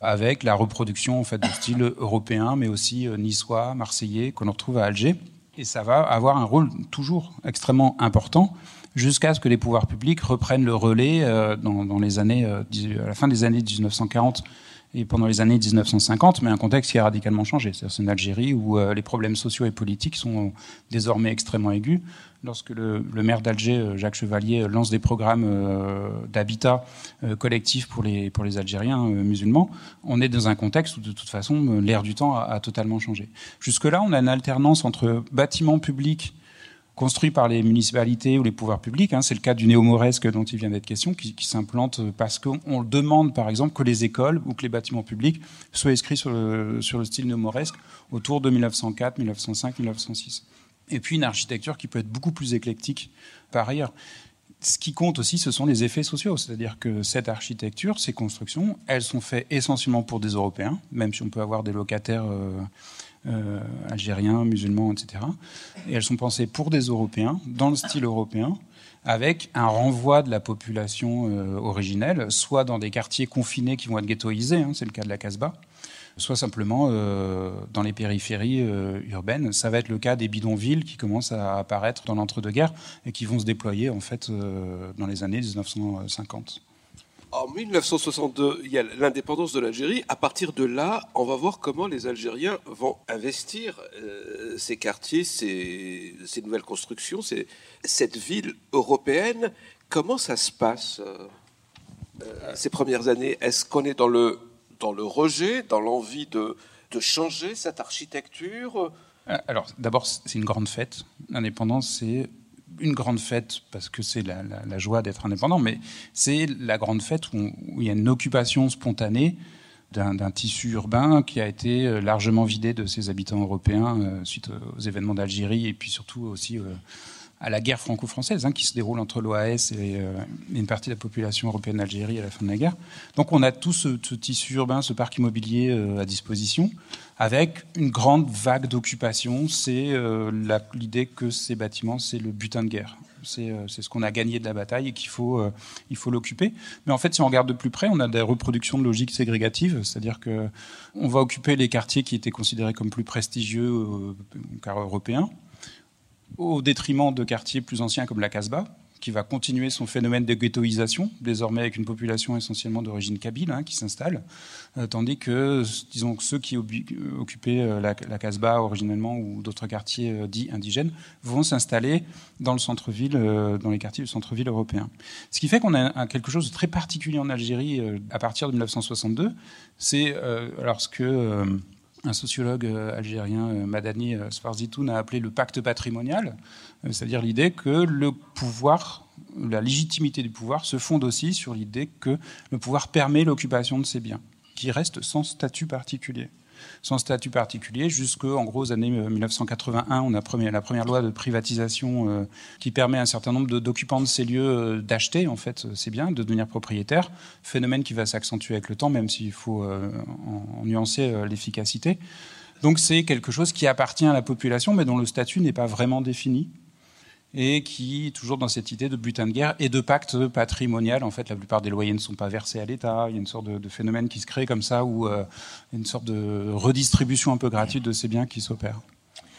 avec la reproduction en fait de style européen, mais aussi euh, niçois, marseillais, qu'on retrouve à Alger. Et ça va avoir un rôle toujours extrêmement important jusqu'à ce que les pouvoirs publics reprennent le relais euh, dans, les années, euh, à la fin des années 1940 et pendant les années 1950, mais un contexte qui a radicalement changé. C'est une Algérie où les problèmes sociaux et politiques sont désormais extrêmement aigus lorsque le, maire d'Alger, euh, Jacques Chevalier, euh, lance des programmes euh, d'habitat collectif pour les, pour les Algériens musulmans, on est dans un contexte où de toute façon l'air du temps a, totalement changé. Jusque-là, on a une alternance entre bâtiments publics construits par les municipalités ou les pouvoirs publics. Hein, c'est le cas du néo-mauresque dont il vient d'être question, qui, s'implante parce qu'on demande, par exemple, que les écoles ou que les bâtiments publics soient inscrits sur le, sur le style néo-mauresque autour de 1904, 1905, 1906 et puis une architecture qui peut être beaucoup plus éclectique par ailleurs. Ce qui compte aussi, ce sont les effets sociaux, c'est-à-dire que cette architecture, ces constructions, elles sont faites essentiellement pour des Européens, même si on peut avoir des locataires euh, euh, algériens, musulmans, etc. Et elles sont pensées pour des Européens, dans le style européen, avec un renvoi de la population euh, originelle, soit dans des quartiers confinés qui vont être ghettoisés, hein, c'est le cas de la Casbah, soit simplement euh, dans les périphéries urbaines. Ça va être le cas des bidonvilles qui commencent à apparaître dans l'entre-deux-guerres et qui vont se déployer en fait dans les années 1950. En 1962, il y a l'indépendance de l'Algérie. À partir de là, on va voir comment les Algériens vont investir ces quartiers, ces, nouvelles constructions, cette ville européenne. Comment ça se passe ces premières années? Est-ce qu'on est dans le dans le rejet, dans l'envie de, de changer cette architecture? Euh, Alors, d'abord, c'est une grande fête. L'indépendance, c'est une grande fête parce que c'est la, joie d'être indépendant, mais c'est la grande fête où, il y a une occupation spontanée d'un tissu urbain qui a été euh, largement vidé de ses habitants européens euh, suite aux événements d'Algérie et puis surtout aussi à la guerre franco-française hein, qui se déroule entre l'OAS euh, et, une partie de la population européenne d'Algérie à la fin de la guerre. Donc on a tout ce, tissu urbain, ce parc immobilier euh, à disposition, avec une grande vague d'occupation. C'est euh, l'idée que ces bâtiments, c'est le butin de guerre. C'est ce qu'on a gagné de la bataille et qu'il faut, l'occuper. Mais en fait, si on regarde de plus près, on a des reproductions de logiques ségrégatives, c'est-à-dire que on va occuper les quartiers qui étaient considérés comme plus prestigieux car européens au détriment de quartiers plus anciens comme la Casbah, qui va continuer son phénomène de ghettoisation, désormais avec une population essentiellement d'origine kabyle hein, qui s'installe, euh, tandis que, disons, ceux qui occupaient euh, la, Casbah originellement ou d'autres quartiers euh, dits indigènes vont s'installer dans le centre-ville, dans les quartiers du centre-ville européen. Ce qui fait qu'on a quelque chose de très particulier en Algérie à partir de 1962, c'est lorsque un sociologue algérien, Madani Sfarzitoun, a appelé le pacte patrimonial, c'est-à-dire l'idée que le pouvoir, la légitimité du pouvoir se fonde aussi sur l'idée que le pouvoir permet l'occupation de ces biens, qui restent sans statut particulier. Sans statut particulier, jusqu'en gros années 1981, on a la première loi de privatisation euh, qui permet à un certain nombre d'occupants de, ces lieux euh, d'acheter en fait ces biens, de devenir propriétaires. Phénomène qui va s'accentuer avec le temps, même s'il faut euh, en, nuancer l'efficacité. Donc c'est quelque chose qui appartient à la population, mais dont le statut n'est pas vraiment défini et qui, toujours dans cette idée de butin de guerre et de pacte patrimonial, en fait, la plupart des loyers ne sont pas versés à l'État. Il y a une sorte de, phénomène qui se crée comme ça, où euh, une sorte de redistribution un peu gratuite de ces biens qui s'opère.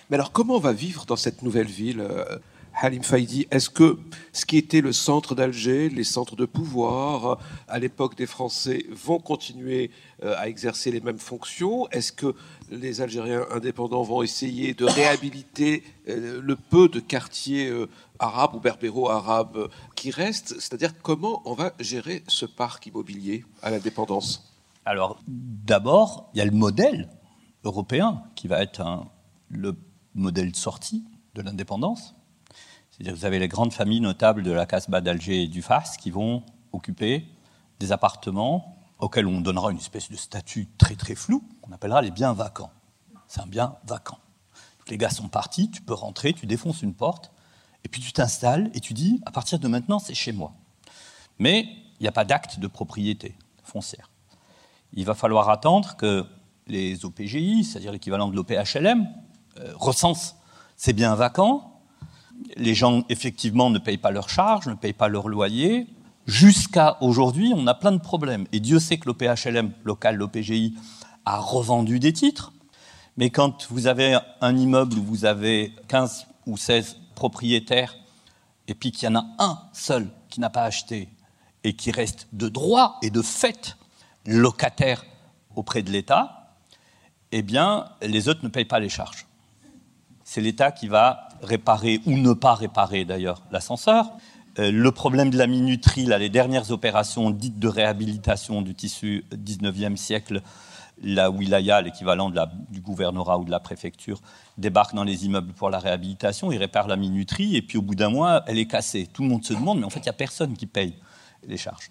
Mais alors, comment on va vivre dans cette nouvelle ville euh, Halim Faidi, est-ce que ce qui était le centre d'Alger, les centres de pouvoir à l'époque des Français vont continuer euh, à exercer les mêmes fonctions? Est-ce que les Algériens indépendants vont essayer de réhabiliter euh, le peu de quartiers euh, arabes ou berbéro-arabes qui restent. C'est-à-dire comment on va gérer ce parc immobilier à l'indépendance? Alors d'abord, il y a le modèle européen qui va être le modèle de sortie de l'indépendance. C'est-à-dire vous avez les grandes familles notables de la Casbah d'Alger et du Fars qui vont occuper des appartements auxquels on donnera une espèce de statut très très flou, qu'on appellera les biens vacants. C'est un bien vacant. les gars sont partis, tu peux rentrer, tu défonces une porte, et puis tu t'installes et tu dis, à partir de maintenant, c'est chez moi. Mais il n'y a pas d'acte de propriété foncière. Il va falloir attendre que les OPGI, c'est-à-dire l'équivalent de l'OPHLM, euh, recensent ces biens vacants les gens, effectivement, ne payent pas leurs charges, ne payent pas leur loyer. Jusqu'à aujourd'hui, on a plein de problèmes. Et Dieu sait que l'OPHLM local, l'OPGI, a revendu des titres. Mais quand vous avez un immeuble où vous avez 15 ou 16 propriétaires, et puis qu'il y en a un seul qui n'a pas acheté, et qui reste de droit et de fait locataire auprès de l'État, eh bien, les autres ne payent pas les charges. C'est l'État qui va réparer ou ne pas réparer d'ailleurs l'ascenseur. Euh, le problème de la minuterie, les dernières opérations dites de réhabilitation du tissu 19e siècle, la wilaya, l'équivalent du gouvernorat ou de la préfecture, débarque dans les immeubles pour la réhabilitation, il répare la minuterie, et puis au bout d'un mois, elle est cassée. Tout le monde se demande, mais en fait, il n'y a personne qui paye les charges.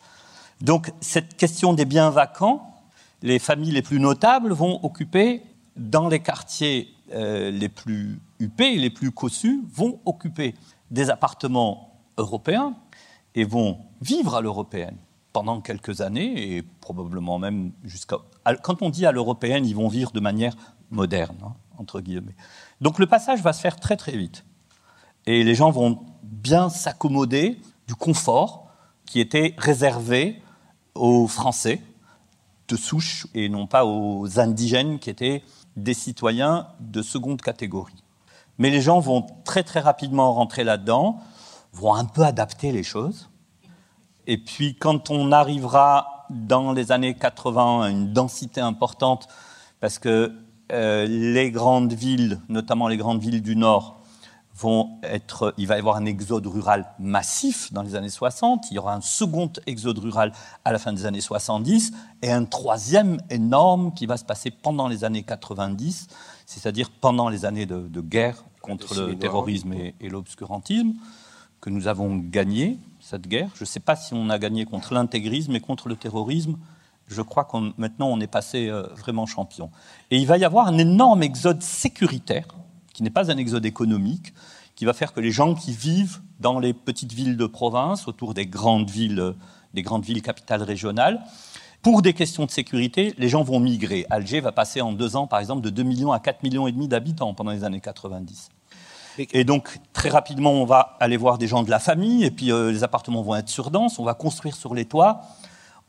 Donc, cette question des biens vacants, les familles les plus notables vont occuper dans les quartiers euh, les plus huppés, les plus cossus, vont occuper des appartements européens et vont vivre à l'européenne pendant quelques années et probablement même jusqu'à. Quand on dit à l'européenne, ils vont vivre de manière moderne, hein, entre guillemets. Donc le passage va se faire très très vite. Et les gens vont bien s'accommoder du confort qui était réservé aux Français de souche et non pas aux indigènes qui étaient des citoyens de seconde catégorie. Mais les gens vont très très rapidement rentrer là-dedans, vont un peu adapter les choses. Et puis quand on arrivera dans les années 80 à une densité importante, parce que euh, les grandes villes, notamment les grandes villes du Nord, vont être, il va y avoir un exode rural massif dans les années 60, il y aura un second exode rural à la fin des années 70, et un troisième énorme qui va se passer pendant les années 90, c'est-à-dire pendant les années de, guerre contre le terrorisme et, l'obscurantisme, que nous avons gagné cette guerre. Je ne sais pas si on a gagné contre l'intégrisme et contre le terrorisme. Je crois que maintenant on est passé euh, vraiment champion. Et il va y avoir un énorme exode sécuritaire qui n'est pas un exode économique, qui va faire que les gens qui vivent dans les petites villes de province, autour des grandes villes, des grandes villes capitales régionales, pour des questions de sécurité, les gens vont migrer. Alger va passer en deux ans, par exemple, de 2 millions à 4 millions et demi d'habitants pendant les années 90. Et donc, très rapidement, on va aller voir des gens de la famille, et puis euh, les appartements vont être surdenses, on va construire sur les toits,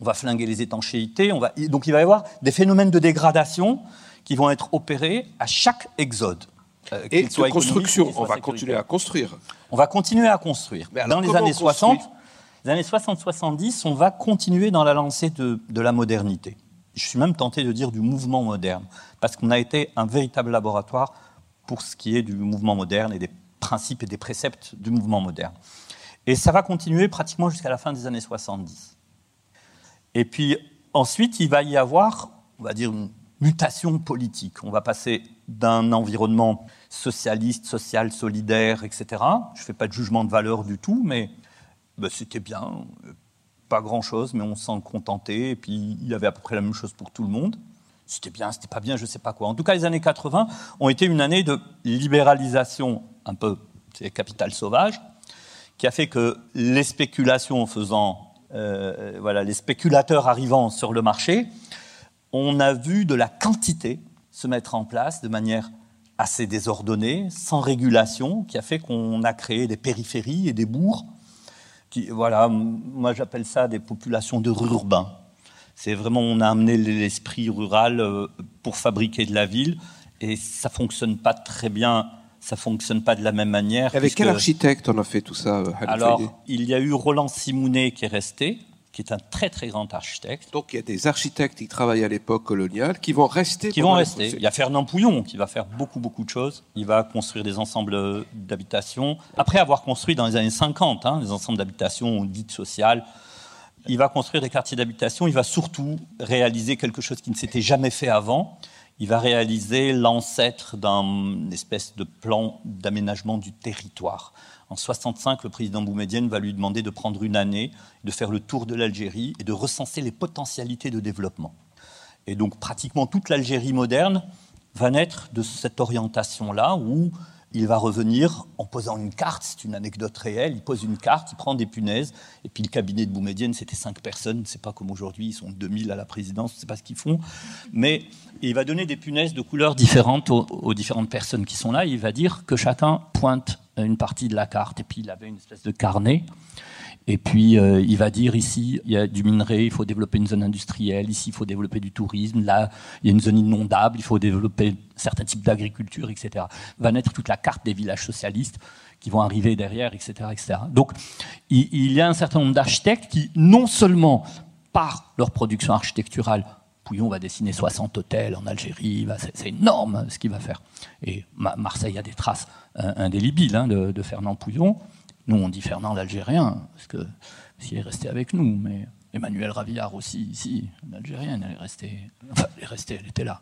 on va flinguer les étanchéités, on va... donc il va y avoir des phénomènes de dégradation qui vont être opérés à chaque exode. Euh, et de construction, on va continuer à construire. On va continuer à construire. dans les années 60, les années 60-70, on va continuer dans la lancée de, de la modernité. Je suis même tenté de dire du mouvement moderne, parce qu'on a été un véritable laboratoire pour ce qui est du mouvement moderne et des principes et des préceptes du mouvement moderne. Et ça va continuer pratiquement jusqu'à la fin des années 70. Et puis ensuite, il va y avoir, on va dire, une mutation politique. On va passer d'un environnement socialiste, social, solidaire, etc. Je ne fais pas de jugement de valeur du tout, mais ben, c'était bien, pas grand-chose, mais on s'en contentait, et puis il y avait à peu près la même chose pour tout le monde. C'était bien, c'était pas bien, je sais pas quoi. En tout cas, les années 80 ont été une année de libéralisation, un peu, c'est capital sauvage, qui a fait que les spéculations faisant, euh, voilà, les spéculateurs arrivant sur le marché, on a vu de la quantité se mettre en place de manière assez désordonnée, sans régulation, qui a fait qu'on a créé des périphéries et des bourgs. Qui, voilà, moi j'appelle ça des populations de urbains. C'est vraiment, on a amené l'esprit rural euh, pour fabriquer de la ville, et ça fonctionne pas très bien ça fonctionne pas de la même manière. Avec quel architecte on a fait tout ça euh, Alors, il y a eu Roland Simounet qui est resté, qui est un très très grand architecte. Donc il y a des architectes qui travaillent à l'époque coloniale qui vont rester. Qui vont rester. Il y a Fernand Pouillon qui va faire beaucoup beaucoup de choses. Il va construire des ensembles d'habitations. Après avoir construit dans les années 50 hein, des ensembles d'habitations dites sociales, il va construire des quartiers d'habitation. Il va surtout réaliser quelque chose qui ne s'était jamais fait avant. Il va réaliser l'ancêtre d'un espèce de plan d'aménagement du territoire. En 65, le président Boumedienne va lui demander de prendre une année, de faire le tour de l'Algérie et de recenser les potentialités de développement. Et donc pratiquement toute l'Algérie moderne va naître de cette orientation-là où il va revenir en posant une carte, c'est une anecdote réelle, il pose une carte, il prend des punaises, et puis le cabinet de Boumedienne, c'était cinq personnes, c'est pas comme aujourd'hui, ils sont 2000 à la présidence, sais pas ce qu'ils font, mais il va donner des punaises de couleurs différentes aux, différentes personnes qui sont là, il va dire que chacun pointe une partie de la carte, et puis il avait une espèce de carnet, et puis, euh, il va dire ici, il y a du minerai, il faut développer une zone industrielle, ici, il faut développer du tourisme, là, il y a une zone inondable, il faut développer certains types d'agriculture, etc. Va naître toute la carte des villages socialistes qui vont arriver derrière, etc. etc. Donc, il, y a un certain nombre d'architectes qui, non seulement par leur production architecturale, Pouillon va dessiner 60 hôtels en Algérie, c'est énorme ce qu'il va faire. Et Marseille a des traces euh, indélébiles hein, de Fernand Pouillon. Nous, on dit Fernand l'Algérien, parce que s'il est resté avec nous, mais Emmanuel Ravillard aussi, ici, l'Algérienne, elle est restée, enfin, elle est restée, elle était là.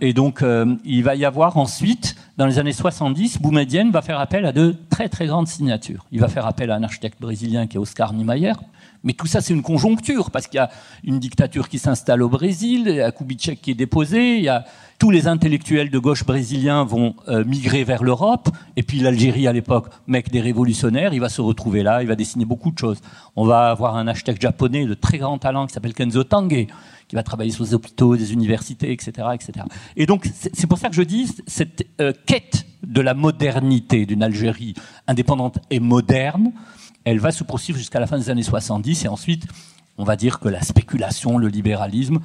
Et donc, euh, il va y avoir ensuite, dans les années 70, Boumedienne va faire appel à de très très grandes signatures. Il va faire appel à un architecte brésilien qui est Oscar Niemeyer, mais tout ça, c'est une conjoncture, parce qu'il y a une dictature qui s'installe au Brésil, il y a Kubitschek qui est déposé, il y a tous les intellectuels de gauche brésiliens vont euh, migrer vers l'Europe, et puis l'Algérie à l'époque, mec des révolutionnaires, il va se retrouver là, il va dessiner beaucoup de choses. On va avoir un architecte japonais de très grand talent qui s'appelle Kenzo Tange, qui va travailler sur les hôpitaux, des universités, etc., etc. Et donc c'est pour ça que je dis cette euh, quête de la modernité d'une Algérie indépendante et moderne elle va se poursuivre jusqu'à la fin des années 70 et ensuite, on va dire que la spéculation, le libéralisme,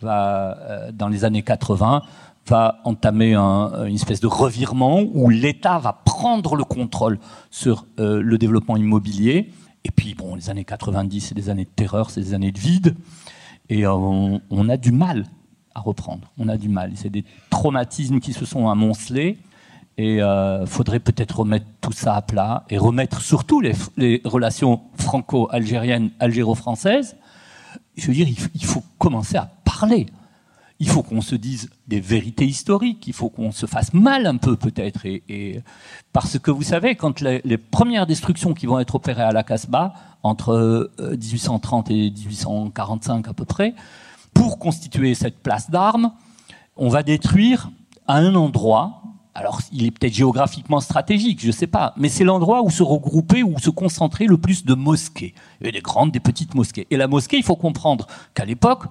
va, euh, dans les années 80, va entamer un, une espèce de revirement où l'État va prendre le contrôle sur euh, le développement immobilier. Et puis, bon, les années 90, c'est des années de terreur, c'est des années de vide. Et on, on, a du mal à reprendre. On a du mal. C'est des traumatismes qui se sont amoncelés. Et euh, faudrait peut-être remettre tout ça à plat et remettre surtout les, relations franco-algériennes, algéro-françaises. Je veux dire, il, faut commencer à parler. Il faut qu'on se dise des vérités historiques. Il faut qu'on se fasse mal un peu peut-être. Et, parce que vous savez, quand les, les, premières destructions qui vont être opérées à la Casbah entre 1830 euh, et 1845 à peu près, pour constituer cette place d'armes, on va détruire à un endroit alors, il est peut-être géographiquement stratégique, je ne sais pas, mais c'est l'endroit où se regrouper, où se concentrer le plus de mosquées. A des grandes, des petites mosquées. Et la mosquée, il faut comprendre qu'à l'époque,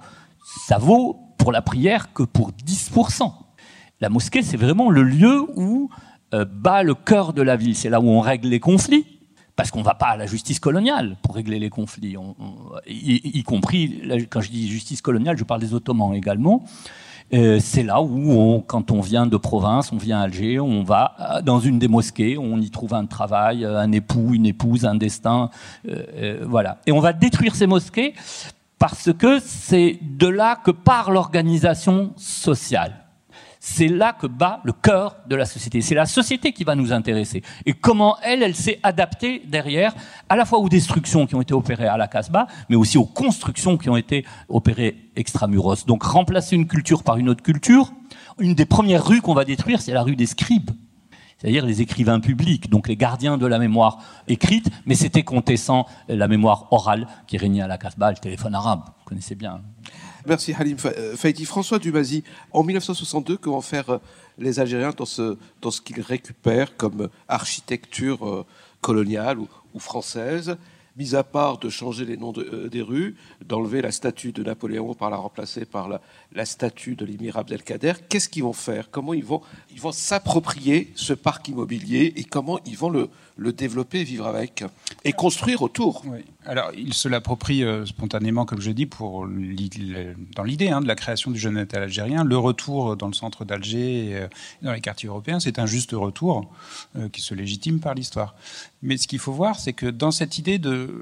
ça vaut pour la prière que pour 10%. La mosquée, c'est vraiment le lieu où euh, bat le cœur de la ville. C'est là où on règle les conflits, parce qu'on ne va pas à la justice coloniale pour régler les conflits, on, on, y, y, compris, quand je dis justice coloniale, je parle des Ottomans également. C'est là où, quand on vient de province, on vient à Alger, on va dans une des mosquées, on y trouve un travail, un époux, une épouse, un destin, voilà. Et on va détruire ces mosquées parce que c'est de là que part l'organisation sociale. C'est là que bat le cœur de la société. C'est la société qui va nous intéresser. Et comment elle, elle s'est adaptée derrière, à la fois aux destructions qui ont été opérées à la Casbah, mais aussi aux constructions qui ont été opérées extramuros. Donc remplacer une culture par une autre culture. Une des premières rues qu'on va détruire, c'est la rue des scribes c'est-à-dire les écrivains publics, donc les gardiens de la mémoire écrite, mais c'était contestant la mémoire orale qui régnait à la Casbah, le téléphone arabe, vous connaissez bien. Merci Halim euh, Faïti. François Dumazy, en 1962, que vont faire euh, les Algériens dans ce, dans ce qu'ils récupèrent comme architecture euh, coloniale ou française mis à part de changer les noms euh, des rues, d'enlever la statue de Napoléon par la remplacer par la, statue de l'émir Abdelkader, qu'est-ce qu'ils vont faire? Comment ils vont, ils vont s'approprier ce parc immobilier et comment ils vont le, le développer, vivre avec et construire autour Alors, ils se l'approprient euh, spontanément, comme je dis, pour dans l'idée hein, de la création du jeune État algérien. Le retour dans le centre d'Alger et euh, dans les quartiers européens, c'est un juste retour qui se légitime par l'histoire. Mais ce qu'il faut voir, c'est que dans cette idée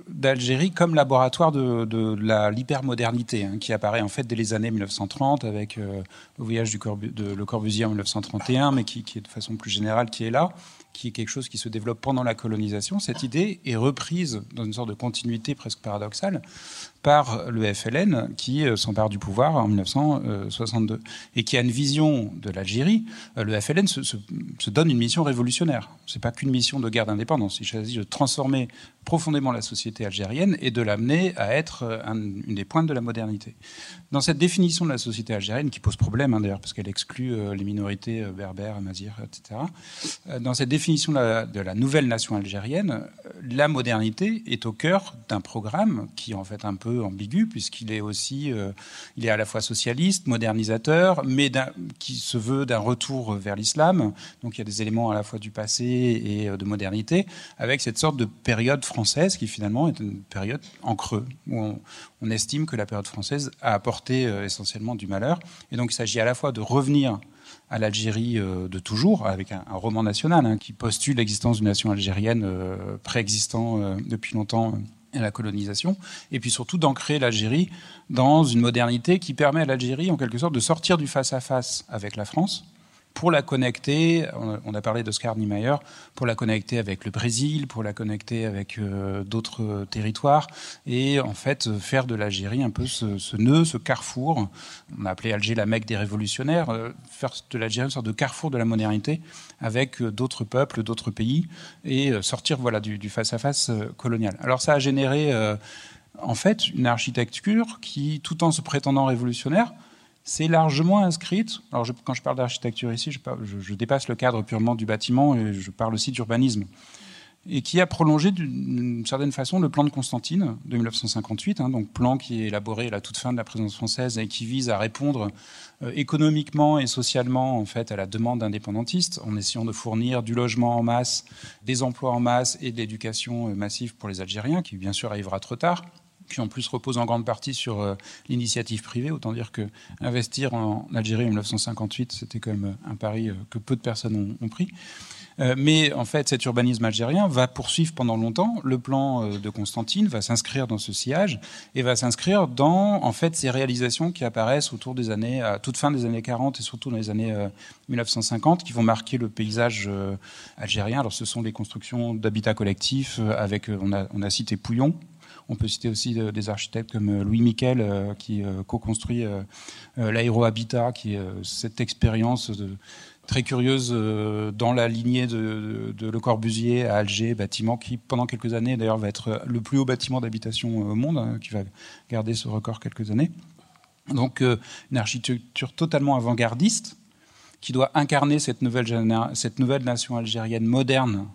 d'Algérie comme laboratoire de, de l'hypermodernité, hein, qui apparaît en fait dès les années 1930 avec euh, le voyage du de Le Corbusier en 1931, mais qui, est de façon plus générale qui est là, qui est quelque chose qui se développe pendant la colonisation, cette idée est reprise dans une sorte de continuité presque paradoxale par le FLN qui euh, s'empare du pouvoir en 1962 et qui a une vision de l'Algérie. Euh, le FLN se, donne une mission révolutionnaire. C'est pas qu'une mission de guerre d'indépendance. Il s'agit de transformer profondément la société algérienne et de l'amener à être euh, une des pointes de la modernité. Dans cette définition de la société algérienne, qui pose problème hein, d'ailleurs parce qu'elle exclut les minorités berbères, amazirs, etc. Dans cette définition de la, de la nouvelle nation algérienne, la modernité est au cœur d'un programme qui est en fait un peu ambigu puisqu'il est aussi, euh, il est à la fois socialiste, modernisateur, mais qui se veut d'un retour vers l'islam. Donc il y a des éléments à la fois du passé et euh, de modernité, avec cette sorte de période française qui finalement est une période en creux où on, estime que la période française a apporté euh, essentiellement du malheur. Et donc il s'agit à la fois de revenir à l'Algérie de toujours, avec un, roman national hein, qui postule l'existence d'une nation algérienne préexistant depuis longtemps et la colonisation, et puis surtout d'ancrer l'Algérie dans une modernité qui permet à l'Algérie, en quelque sorte, de sortir du face-à-face avec la France, pour la connecter, on a parlé d'Oscar Niemeyer, pour la connecter avec le Brésil, pour la connecter avec euh, d'autres territoires, et en fait faire de l'Algérie un peu ce, nœud, ce carrefour. On a appelé Alger la Mecque des révolutionnaires, euh, faire de l'Algérie une sorte de carrefour de la modernité avec euh, d'autres peuples, d'autres pays, et sortir voilà du face-à-face colonial. Alors ça a généré en fait une architecture qui, tout en se prétendant révolutionnaire, c'est largement inscrite. Alors, quand je parle d'architecture ici, je, dépasse le cadre purement du bâtiment et je parle aussi d'urbanisme. Et qui a prolongé d'une certaine façon le plan de Constantine de 1958, hein, donc plan qui est élaboré à la toute fin de la présidence française et qui vise à répondre euh, économiquement et socialement en fait à la demande indépendantiste en essayant de fournir du logement en masse, des emplois en masse et de l'éducation euh, massive pour les Algériens, qui bien sûr arrivera trop tard qui en plus repose en grande partie sur euh, l'initiative privée. Autant dire que investir en Algérie en 1958, c'était quand même un pari euh, que peu de personnes ont, pris. Euh, mais en fait, cet urbanisme algérien va poursuivre pendant longtemps. Le plan de Constantine va s'inscrire dans ce sillage et va s'inscrire dans en fait ces réalisations qui apparaissent autour des années, à toute fin des années 40 et surtout dans les années 1950, qui vont marquer le paysage algérien. Alors, ce sont les constructions d'habitats collectifs avec, on a, on a cité Pouillon, on peut citer aussi euh, des architectes comme euh, Louis Miquel euh, qui co-construit l'aérohabitat, qui cette expérience très curieuse dans la lignée de, Le Corbusier à Alger, bâtiment qui pendant quelques années d'ailleurs va être le plus haut bâtiment d'habitation au monde, hein, qui va garder ce record quelques années. Donc une architecture totalement avant-gardiste qui doit incarner cette nouvelle nation algérienne moderne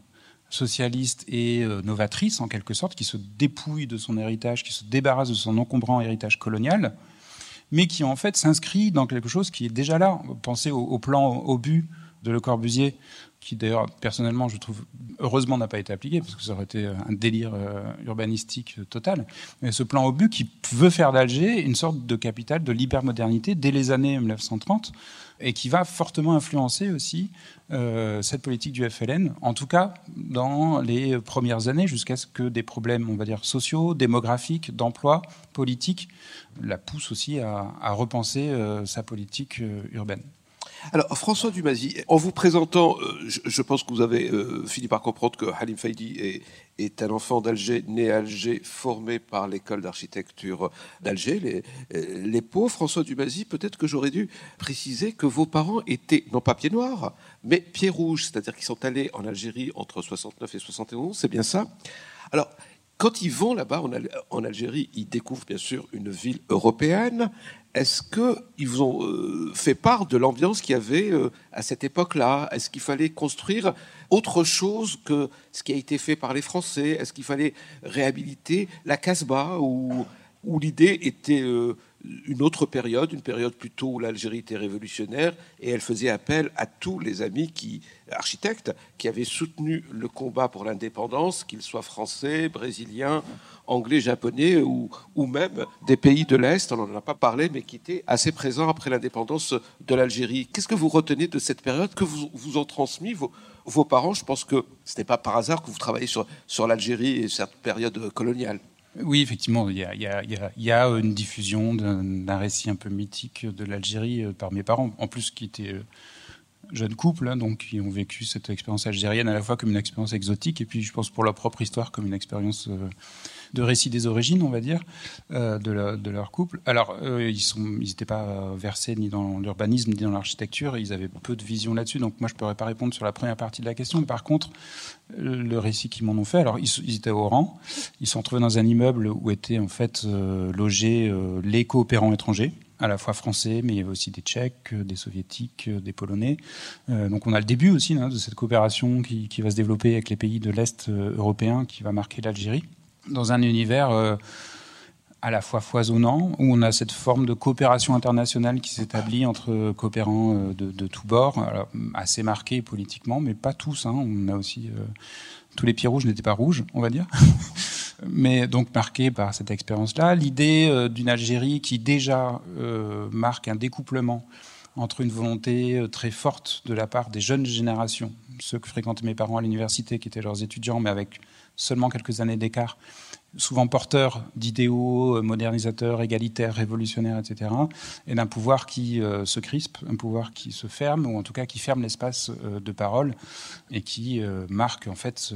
socialiste et euh, novatrice, en quelque sorte, qui se dépouille de son héritage, qui se débarrasse de son encombrant héritage colonial, mais qui en fait s'inscrit dans quelque chose qui est déjà là. Pensez au, plan obus de Le Corbusier, qui d'ailleurs personnellement je trouve heureusement n'a pas été appliqué parce que ça aurait été un délire euh, urbanistique total. Mais ce plan Obus qui veut faire d'Alger une sorte de capitale de l'hypermodernité dès les années 1930 et qui va fortement influencer aussi euh, cette politique du FLN, en tout cas dans les premières années, jusqu'à ce que des problèmes, on va dire, sociaux, démographiques, d'emploi, politiques, la poussent aussi à, repenser euh, sa politique urbaine. Alors, François Dumazy, en vous présentant, euh, je, pense que vous avez euh, fini par comprendre que Halim Faidi est, un enfant d'Alger, né à Alger, formé par l'école d'architecture d'Alger, les, euh, les Paux. François Dumazy, peut-être que j'aurais dû préciser que vos parents étaient non pas pieds noirs, mais pieds rouges, c'est-à-dire qu'ils sont allés en Algérie entre 69 et 71, c'est bien ça? Alors, quand ils vont là-bas en, Algérie, ils découvrent bien sûr une ville européenne. Est-ce qu'ils vous ont euh, fait part de l'ambiance qu'il y avait euh, à cette époque-là? Est-ce qu'il fallait construire autre chose que ce qui a été fait par les Français? Est-ce qu'il fallait réhabiliter la Casbah ou, l'idée était euh, une autre période, une période plutôt où l'Algérie était révolutionnaire et elle faisait appel à tous les amis qui, architectes qui avaient soutenu le combat pour l'indépendance, qu'ils soient français, brésiliens, anglais, japonais ou, même des pays de l'Est, on n'en a pas parlé, mais qui étaient assez présents après l'indépendance de l'Algérie. Qu'est-ce que vous retenez de cette période que vous, vous ont transmis vos, vos parents? Je pense que ce n'est pas par hasard que vous travaillez sur, sur l'Algérie et cette période coloniale. Oui, effectivement, il y a, une diffusion d'un récit un peu mythique de l'Algérie euh, par mes parents, en plus qui étaient euh, jeunes couples, hein, donc qui ont vécu cette expérience algérienne à la fois comme une expérience exotique et puis je pense pour leur propre histoire comme une expérience euh, de récit des origines, on va dire, euh, de, leur couple. Alors, ils n'étaient pas versés ni dans l'urbanisme ni dans l'architecture, ils avaient peu de vision là-dessus, donc moi je ne pourrais pas répondre sur la première partie de la question. Par contre, le récit qu'ils m'en ont fait, alors ils, étaient au rang, ils se sont retrouvés dans un immeuble où étaient en fait euh, logés euh, les coopérants étrangers à la fois français, mais il y avait aussi des Tchèques, des Soviétiques, des Polonais. donc on a le début aussi hein, de cette coopération qui, va se développer avec les pays de l'Est européen, qui va marquer l'Algérie dans un univers euh, à la fois foisonnant, où on a cette forme de coopération internationale qui s'établit entre coopérants euh, de, tous bords, assez marqués politiquement, mais pas tous. Hein. On a aussi euh, tous les pieds rouges n'étaient pas rouges, on va dire, mais donc marqués par cette expérience-là. L'idée d'une Algérie qui déjà marque un découplement entre une volonté très forte de la part des jeunes générations, ceux que fréquentaient mes parents à l'université, qui étaient leurs étudiants, mais avec seulement quelques années d'écart, souvent porteurs d'idéaux euh, modernisateurs, égalitaires, révolutionnaires, etc., et d'un pouvoir qui euh, se crispe, un pouvoir qui se ferme, ou en tout cas qui ferme l'espace euh, de parole, et qui marque en fait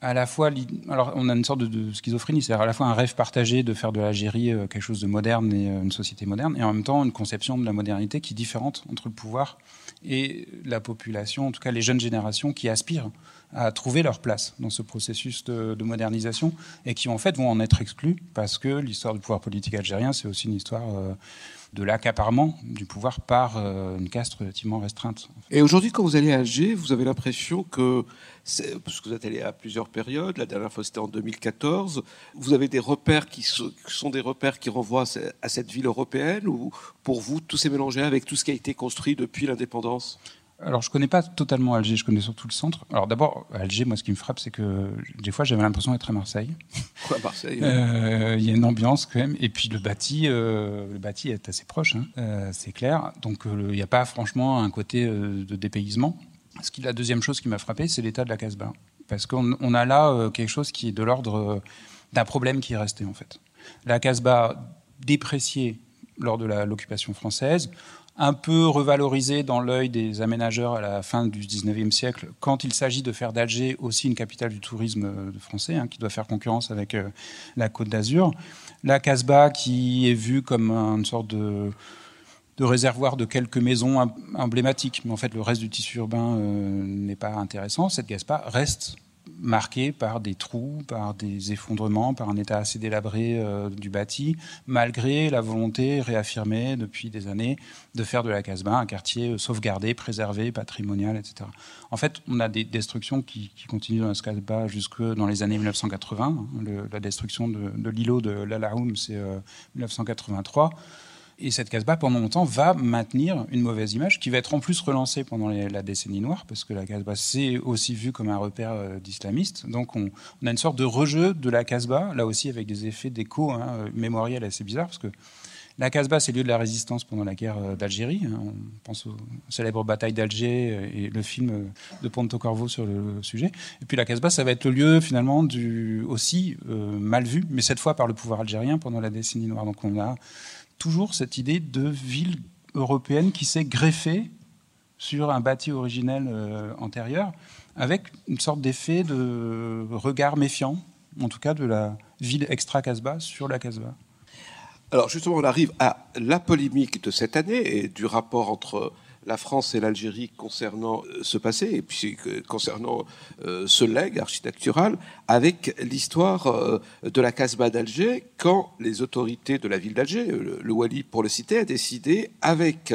à la fois, alors on a une sorte de, schizophrénie, c'est-à-dire à la fois un rêve partagé de faire de l'Algérie quelque chose de moderne et une société moderne, et en même temps une conception de la modernité qui est différente entre le pouvoir et la population, en tout cas les jeunes générations qui aspirent à trouver leur place dans ce processus de, modernisation et qui en fait vont en être exclus parce que l'histoire du pouvoir politique algérien, c'est aussi une histoire euh, de l'accaparement du pouvoir par euh, une caste relativement restreinte. Et aujourd'hui, quand vous allez à Alger, vous avez l'impression que, parce que vous êtes allé à plusieurs périodes, la dernière fois c'était en 2014, vous avez des repères qui sont des repères qui renvoient à cette ville européenne ou pour vous tout s'est mélangé avec tout ce qui a été construit depuis l'indépendance? Alors, je connais pas totalement Alger, je connais surtout le centre. Alors, d'abord, Alger, moi, ce qui me frappe, c'est que des fois, j'avais l'impression d'être à Marseille. Quoi, Marseille euh, Il y a une ambiance quand même. Et puis, le bâti, euh, le bâti est assez proche, hein. euh, c'est clair. Donc, il n'y a pas franchement un côté de dépaysement. Ce qui, la deuxième chose qui m'a frappé, c'est l'état de la Casbah. Parce qu'on a là quelque chose qui est de l'ordre d'un problème qui est resté, en fait. La Casbah dépréciée lors de l'occupation française, un peu revalorisé dans l'œil des aménageurs à la fin du 19e siècle, quand il s'agit de faire d'Alger aussi une capitale du tourisme euh, français, hein, qui doit faire concurrence avec euh, la Côte d'Azur. La Casbah, qui est vue comme une sorte de, réservoir de quelques maisons emblématiques, mais en fait le reste du tissu urbain euh, n'est pas intéressant. Cette Casbah reste marqué par des trous, par des effondrements, par un état assez délabré euh, du bâti, malgré la volonté réaffirmée depuis des années de faire de la Casbah un quartier euh, sauvegardé, préservé, patrimonial, etc. En fait, on a des destructions qui, continuent dans la Casbah jusque dans les années 1980. la destruction de, l'îlot de l'Alaoum, c'est 1983. Et cette Casbah, pendant longtemps, va maintenir une mauvaise image qui va être en plus relancée pendant la décennie noire, parce que la Casbah, c'est aussi vu comme un repère euh, d'islamistes. Donc on, a une sorte de rejeu de la Casbah, là aussi avec des effets d'écho hein, euh, mémoriels assez bizarres, parce que la Casbah, c'est le lieu de la résistance pendant la guerre euh, d'Algérie. Hein. On pense aux célèbres batailles d'Alger et le film de Ponto Corvo sur le sujet. Et puis la Casbah, ça va être le lieu finalement du, aussi mal vu, mais cette fois par le pouvoir algérien pendant la décennie noire. Donc on a toujours cette idée de ville européenne qui s'est greffée sur un bâti originel euh, antérieur, avec une sorte d'effet de regard méfiant, en tout cas de la ville extra-Casbah sur la Casbah. Alors justement, on arrive à la polémique de cette année et du rapport entre la France et l'Algérie concernant euh, ce passé et puis concernant euh, ce legs architectural avec l'histoire euh, de la Casbah d'Alger quand les autorités de la ville d'Alger, le, Wali pour le citer, a décidé avec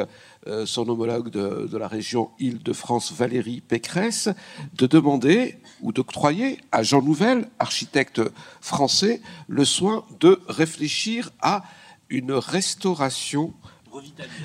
son homologue de, la région Île-de-France, Valérie Pécresse, de demander ou d'octroyer à Jean Nouvel, architecte français, le soin de réfléchir à une restauration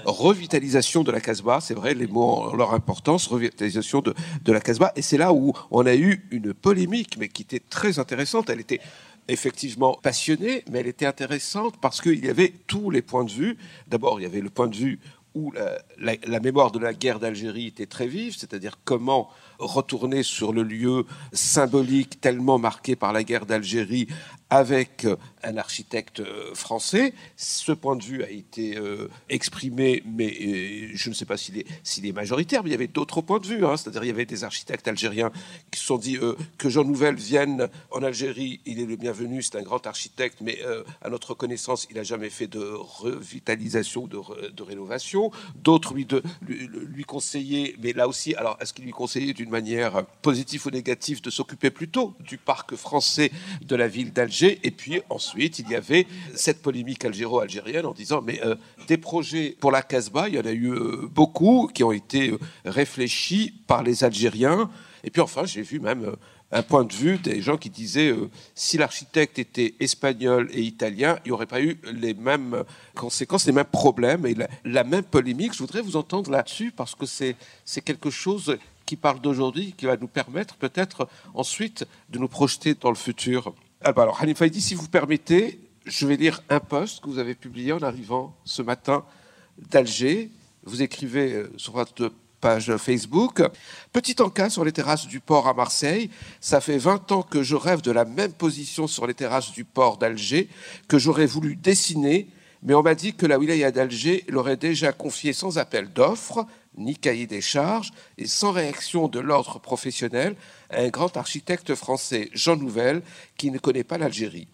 Revitalisation. de la Casbah, c'est vrai, les mots ont leur importance, revitalisation de, de la Casbah. Et c'est là où on a eu une polémique, mais qui était très intéressante. Elle était effectivement passionnée, mais elle était intéressante parce qu'il y avait tous les points de vue. D'abord, il y avait le point de vue où la, la mémoire de la guerre d'Algérie était très vive, c'est-à-dire comment retourner sur le lieu symbolique tellement marqué par la guerre d'Algérie avec euh, un architecte euh, français. Ce point de vue a été euh, exprimé, mais je ne sais pas s'il est, majoritaire, mais il y avait d'autres points de vue. Hein. C'est-à-dire il y avait des architectes algériens qui se sont dit que Jean Nouvel vienne en Algérie, il est le bienvenu, c'est un grand architecte, mais à notre connaissance, il n'a jamais fait de revitalisation, de, de rénovation. D'autres lui, lui, conseillaient, mais là aussi, alors est-ce qu'il lui conseillait manière positive ou négative de s'occuper plutôt du parc français de la ville d'Alger et puis ensuite, il y avait cette polémique algéro-algérienne en disant mais euh, des projets pour la Casbah, il y en a eu euh, beaucoup qui ont été euh, réfléchis par les Algériens. Et puis enfin, j'ai vu même un point de vue des gens qui disaient si l'architecte était espagnol et italien, il n'y aurait pas eu les mêmes conséquences, les mêmes problèmes et la, la même polémique. Je voudrais vous entendre là-dessus parce que c'est quelque chose qui parle d'aujourd'hui, qui va nous permettre peut-être ensuite de nous projeter dans le futur. Alors, Hanif Faidi, si vous permettez, je vais lire un post que vous avez publié en arrivant ce matin d'Alger. Vous écrivez euh, sur votre page Facebook. Petit encas sur les terrasses du port à Marseille. Ça fait 20 ans que je rêve de la même position sur les terrasses du port d'Alger que j'aurais voulu dessiner, mais on m'a dit que la wilaya d'Alger l'aurait déjà confié sans appel d'offres, ni cahier des charges, et sans réaction de l'ordre professionnel un grand architecte français, Jean Nouvel, qui ne connaît pas l'Algérie.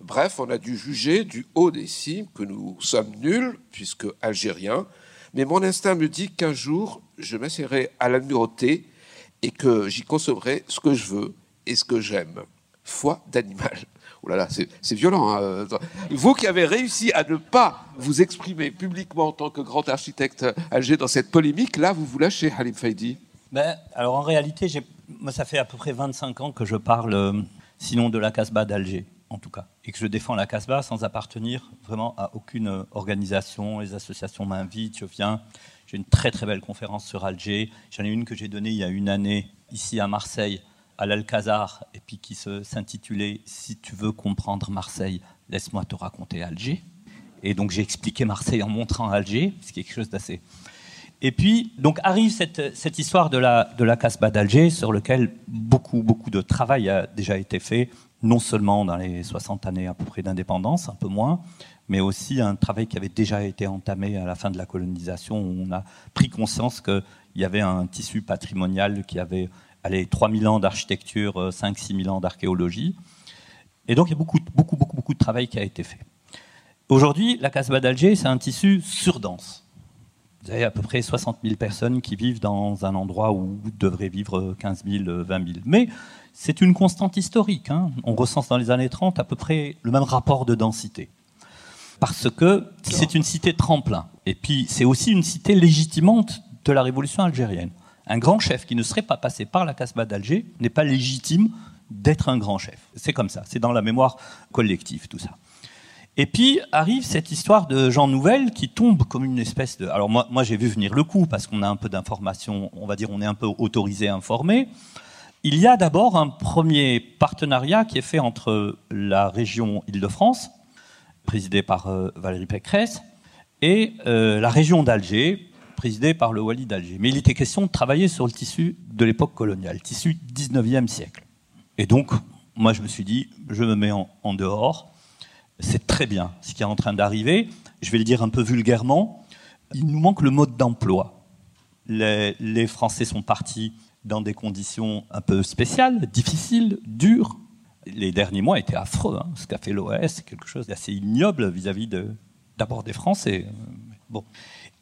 Bref, on a dû juger du haut des cimes que nous sommes nuls, puisque algériens, mais mon instinct me dit qu'un jour, je m'essaierai à la numéroter et que j'y consommerai ce que je veux et ce que j'aime. Foi d'animal. Oh c'est violent. Hein. Vous qui avez réussi à ne pas vous exprimer publiquement en tant que grand architecte alger dans cette polémique, là, vous vous lâchez, Halim Faidi. Ben, alors en réalité, moi, ça fait à peu près 25 ans que je parle, euh, sinon de la Casbah d'Alger, en tout cas, et que je défends la Casbah sans appartenir vraiment à aucune organisation. Les associations m'invitent, je viens. J'ai une très très belle conférence sur Alger. J'en ai une que j'ai donnée il y a une année ici à Marseille, à l'Alcazar, et puis qui s'intitulait Si tu veux comprendre Marseille, laisse-moi te raconter Alger. Et donc j'ai expliqué Marseille en montrant Alger, ce qui est quelque chose d'assez et puis, donc arrive cette, cette histoire de la, de la Casbah d'Alger, sur lequel beaucoup, beaucoup de travail a déjà été fait, non seulement dans les 60 années à peu près d'indépendance, un peu moins, mais aussi un travail qui avait déjà été entamé à la fin de la colonisation, où on a pris conscience qu'il y avait un tissu patrimonial qui avait allez, 3000 ans d'architecture, 5-6 000 ans d'archéologie. Et donc, il y a beaucoup, beaucoup, beaucoup, beaucoup de travail qui a été fait. Aujourd'hui, la Casbah d'Alger, c'est un tissu surdense vous avez à peu près 60 000 personnes qui vivent dans un endroit où devraient vivre 15 000, 20 000. Mais c'est une constante historique. Hein. On recense dans les années 30 à peu près le même rapport de densité. Parce que c'est une cité tremplin. Et puis c'est aussi une cité légitimante de la révolution algérienne. Un grand chef qui ne serait pas passé par la Casbah d'Alger n'est pas légitime d'être un grand chef. C'est comme ça, c'est dans la mémoire collective tout ça. Et puis arrive cette histoire de Jean Nouvel qui tombe comme une espèce de. Alors moi, j'ai vu venir le coup parce qu'on a un peu d'informations, on va dire, on est un peu autorisé à informer. Il y a d'abord un premier partenariat qui est fait entre la région Île-de-France, présidée par euh, Valérie Pécresse, et euh, la région d'Alger, présidée par le Wali d'Alger. Mais il était question de travailler sur le tissu de l'époque coloniale, tissu 19e siècle. Et donc, moi, je me suis dit, je me mets en, dehors. C'est très bien ce qui est en train d'arriver. Je vais le dire un peu vulgairement. Il nous manque le mode d'emploi. Les, Français sont partis dans des conditions un peu spéciales, difficiles, dures. Les derniers mois étaient affreux. Hein. Ce qu'a fait l'OS, c'est quelque chose d'assez ignoble vis-à-vis d'abord des Français. Bon.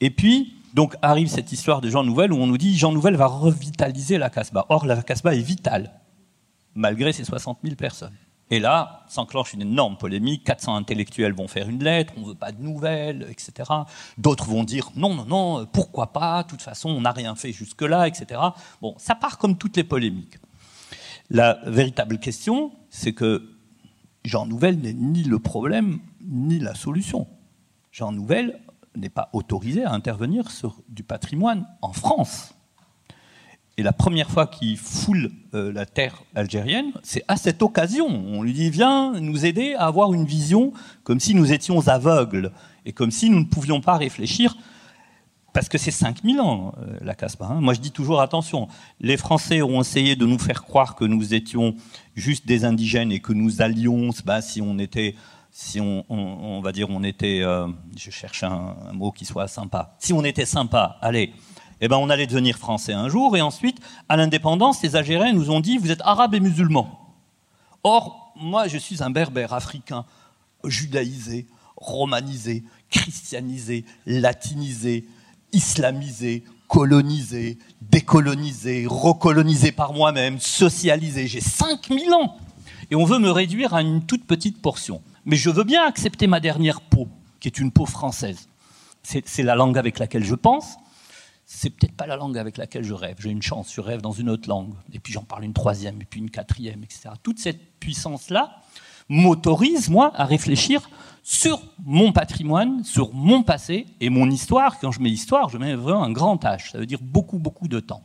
Et puis, donc arrive cette histoire de Jean Nouvel où on nous dit Jean Nouvel va revitaliser la Casbah. Or, la Casbah est vitale malgré ces 60 000 personnes. Et là, s'enclenche une énorme polémique. 400 intellectuels vont faire une lettre, on ne veut pas de nouvelles, etc. D'autres vont dire non, non, non, pourquoi pas, de toute façon, on n'a rien fait jusque-là, etc. Bon, ça part comme toutes les polémiques. La véritable question, c'est que Jean Nouvel n'est ni le problème, ni la solution. Jean Nouvel n'est pas autorisé à intervenir sur du patrimoine en France. Et la première fois qu'il foule euh, la terre algérienne, c'est à cette occasion. On lui dit Viens nous aider à avoir une vision comme si nous étions aveugles et comme si nous ne pouvions pas réfléchir. Parce que c'est 5000 ans, euh, la Casbah. Hein. Moi, je dis toujours attention. Les Français ont essayé de nous faire croire que nous étions juste des indigènes et que nous allions, bah, si on était si on, va dire on était, euh, je cherche un, un, mot qui soit sympa, si on était sympa, allez, eh ben, on allait devenir français un jour, et ensuite, à l'indépendance, les Algériens nous ont dit, vous êtes arabes et musulmans. Or, moi, je suis un berbère africain, judaïsé, romanisé, christianisé, latinisé, islamisé, colonisé, décolonisé, recolonisé par moi-même, socialisé. J'ai 5000 ans. Et on veut me réduire à une toute petite portion. Mais je veux bien accepter ma dernière peau, qui est une peau française. C'est la langue avec laquelle je pense, c'est peut-être pas la langue avec laquelle je rêve. J'ai une chance, je rêve dans une autre langue. Et puis j'en parle une troisième, et puis une quatrième, etc. Toute cette puissance-là m'autorise, moi, à réfléchir sur mon patrimoine, sur mon passé et mon histoire. Quand je mets histoire, je mets vraiment un grand H. Ça veut dire beaucoup, beaucoup de temps.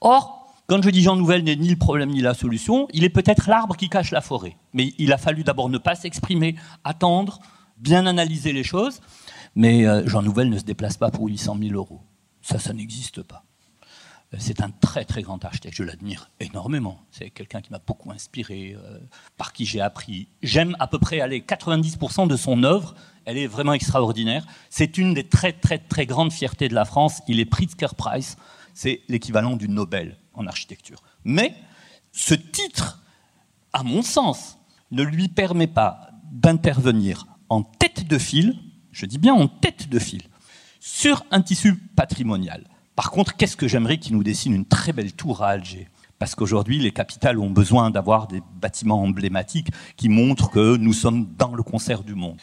Or, quand je dis Jean Nouvel n'est ni le problème ni la solution, il est peut-être l'arbre qui cache la forêt. Mais il a fallu d'abord ne pas s'exprimer, attendre, bien analyser les choses. Mais euh, Jean Nouvel ne se déplace pas pour 800 000 euros. Ça, ça n'existe pas. C'est un très très grand architecte, je l'admire énormément. C'est quelqu'un qui m'a beaucoup inspiré, euh, par qui j'ai appris. J'aime à peu près aller 90% de son œuvre, elle est vraiment extraordinaire. C'est une des très très très grandes fiertés de la France. Il est Pritzker Prize, c'est l'équivalent du Nobel en architecture. Mais ce titre, à mon sens, ne lui permet pas d'intervenir en tête de file, je dis bien en tête de file, sur un tissu patrimonial. Par contre, qu'est-ce que j'aimerais qu'il nous dessine une très belle tour à Alger? Parce qu'aujourd'hui, les capitales ont besoin d'avoir des bâtiments emblématiques qui montrent que nous sommes dans le concert du monde.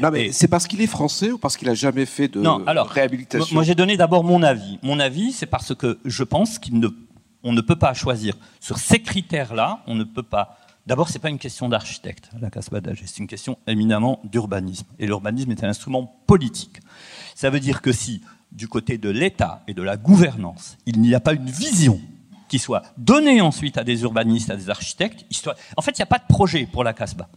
Non, mais c'est parce qu'il est français ou parce qu'il a jamais fait de non, alors, réhabilitation? Moi, j'ai donné d'abord mon avis. Mon avis, c'est parce que je pense qu'on ne, on ne peut pas choisir sur ces critères-là. On ne peut pas. D'abord, c'est pas une question d'architecte, la Casbah d'Alger. C'est une question éminemment d'urbanisme. Et l'urbanisme est un instrument politique. Ça veut dire que si, du côté de l'État et de la gouvernance, il n'y a pas une vision qui soit donnée ensuite à des urbanistes, à des architectes, en fait, il n'y a pas de projet pour la Casbah.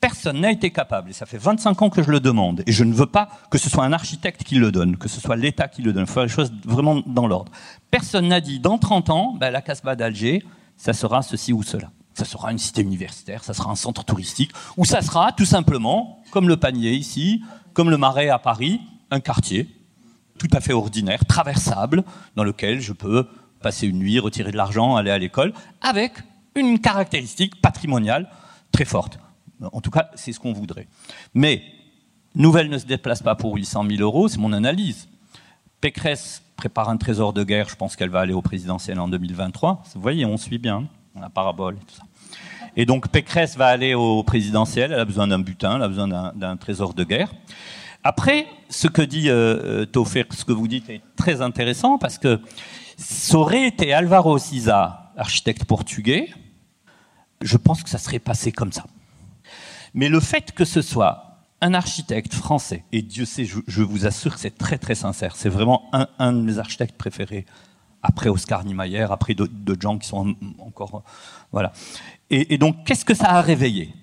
Personne n'a été capable, et ça fait 25 ans que je le demande, et je ne veux pas que ce soit un architecte qui le donne, que ce soit l'État qui le donne, il faut faire les choses vraiment dans l'ordre. Personne n'a dit, dans 30 ans, ben, la Casbah d'Alger, ça sera ceci ou cela. Ça sera une cité universitaire, ça sera un centre touristique, ou ça sera tout simplement, comme le panier ici, comme le marais à Paris, un quartier tout à fait ordinaire, traversable, dans lequel je peux passer une nuit, retirer de l'argent, aller à l'école, avec une caractéristique patrimoniale très forte. En tout cas, c'est ce qu'on voudrait. Mais Nouvelle ne se déplace pas pour 800 000 euros, c'est mon analyse. Pécresse prépare un trésor de guerre, je pense qu'elle va aller au présidentiel en 2023. Vous voyez, on suit bien, la parabole et tout ça. Et donc Pécresse va aller au présidentiel, elle a besoin d'un butin, elle a besoin d'un trésor de guerre. Après, ce que dit euh, euh ce que vous dites est très intéressant parce que ça aurait été Alvaro Siza, architecte portugais, je pense que ça serait passé comme ça. Mais le fait que ce soit un architecte français, et Dieu sait, je, vous assure que c'est très très sincère, c'est vraiment un, de mes architectes préférés, après Oscar Niemeyer, après d'autres gens qui sont encore... Voilà. Et, donc, qu'est-ce que ça a réveillé?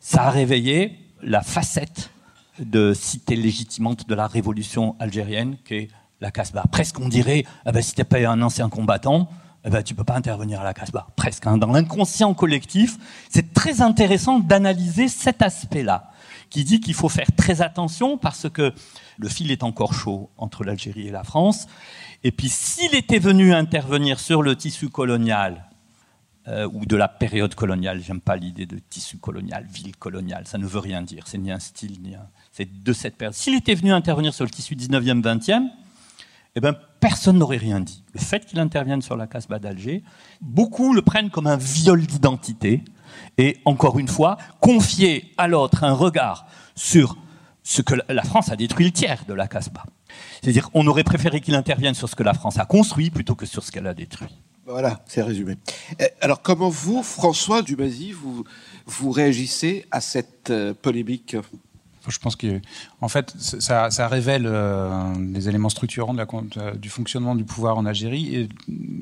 Ça a réveillé la facette de cité légitimante de la révolution algérienne, qui est la Casbah. Presque on dirait, eh ben, si tu n'es pas un ancien combattant, eh ben, tu peux pas intervenir à la Casbah. Presque. Hein. Dans l'inconscient collectif, c'est très intéressant d'analyser cet aspect-là, qui dit qu'il faut faire très attention parce que le fil est encore chaud entre l'Algérie et la France. Et puis s'il était venu intervenir sur le tissu colonial, euh, ou de la période coloniale. J'aime pas l'idée de tissu colonial, ville coloniale. Ça ne veut rien dire. C'est ni un style, ni un. C'est de cette période. S'il était venu intervenir sur le tissu 19e, 20e, eh ben, personne n'aurait rien dit. Le fait qu'il intervienne sur la Casbah d'Alger, beaucoup le prennent comme un viol d'identité. Et encore une fois, confier à l'autre un regard sur ce que la France a détruit le tiers de la Casbah. C'est-à-dire, on aurait préféré qu'il intervienne sur ce que la France a construit plutôt que sur ce qu'elle a détruit. Voilà, c'est résumé. Eh, alors, comment vous, François Dubazy, vous, vous réagissez à cette euh, polémique? Je pense que, fait, ça, révèle euh, les éléments structurants la, du fonctionnement du pouvoir en Algérie et,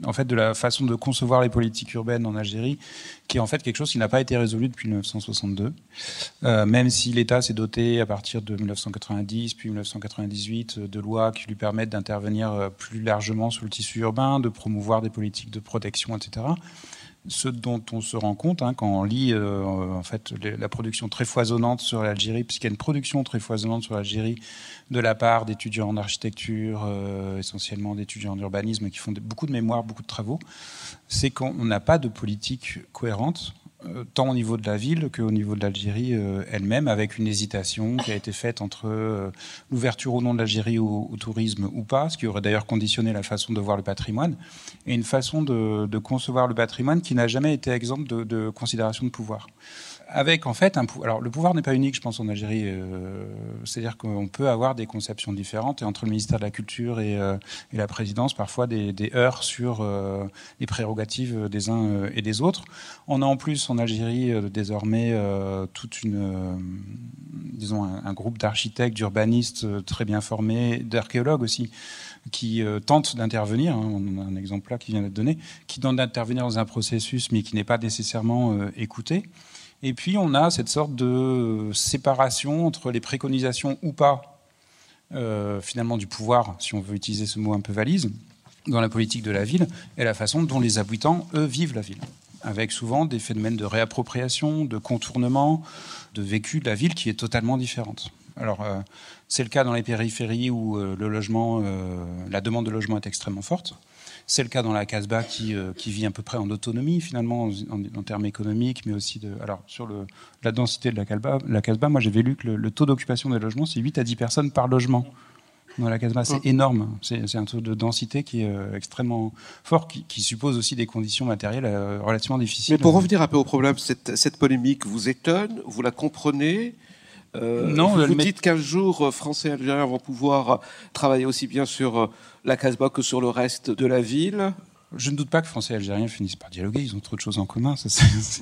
en fait, de la façon de concevoir les politiques urbaines en Algérie, qui est en fait quelque chose qui n'a pas été résolu depuis 1962. Euh, même si l'État s'est doté à partir de 1990 puis 1998 de lois qui lui permettent d'intervenir euh, plus largement sur le tissu urbain, de promouvoir des politiques de protection, etc ce dont on se rend compte hein, quand on lit euh, en fait la production très foisonnante sur l'Algérie, puisqu'il y a une production très foisonnante sur l'Algérie de la part d'étudiants en architecture, euh, essentiellement d'étudiants en urbanisme, qui font beaucoup de mémoires, beaucoup de travaux, c'est qu'on n'a pas de politique cohérente tant au niveau de la ville qu'au niveau de l'Algérie euh, elle-même, avec une hésitation qui a été faite entre euh, l'ouverture ou non de l'Algérie au, tourisme ou pas, ce qui aurait d'ailleurs conditionné la façon de voir le patrimoine, et une façon de, concevoir le patrimoine qui n'a jamais été exemple de, de considération de pouvoir avec en fait alors le pouvoir n'est pas unique je pense en Algérie euh, c'est-à-dire qu'on peut avoir des conceptions différentes et entre le ministère de la culture et, euh, la présidence parfois des, heurts sur euh, les prérogatives des uns et des autres on a en plus en Algérie désormais toute une disons un, groupe d'architectes d'urbanistes très bien formés d'archéologues aussi qui tentent d'intervenir, hein, on a un exemple là qui vient d'être donné, qui tentent d'intervenir dans un processus mais qui n'est pas nécessairement écouté. Et puis on a cette sorte de séparation entre les préconisations ou pas, euh, finalement, du pouvoir, si on veut utiliser ce mot un peu valise, dans la politique de la ville, et la façon dont les habitants, eux, vivent la ville. Avec souvent des phénomènes de réappropriation, de contournement, de vécu de la ville qui est totalement différente. Alors, euh, c'est le cas dans les périphéries où euh, la demande de logement est extrêmement forte. C'est le cas dans la Casbah qui, euh, qui, vit à peu près en autonomie finalement en, termes économiques, mais aussi de. Alors sur le, la densité de la Casbah, la Casbah moi j'avais lu que le, taux d'occupation des logements c'est 8 à 10 personnes par logement. Dans la Casbah, c'est énorme. C'est un taux de densité qui est euh, extrêmement fort, qui, suppose aussi des conditions matérielles euh, relativement difficiles. Mais pour revenir un peu au problème, cette, cette polémique vous étonne, vous la comprenez non, vous, vous dites qu'un jour, Français et Algériens vont pouvoir travailler aussi bien sur la Casbah que sur le reste de la ville. Je ne doute pas que Français et Algériens finissent par dialoguer, ils ont trop de choses en commun, c'est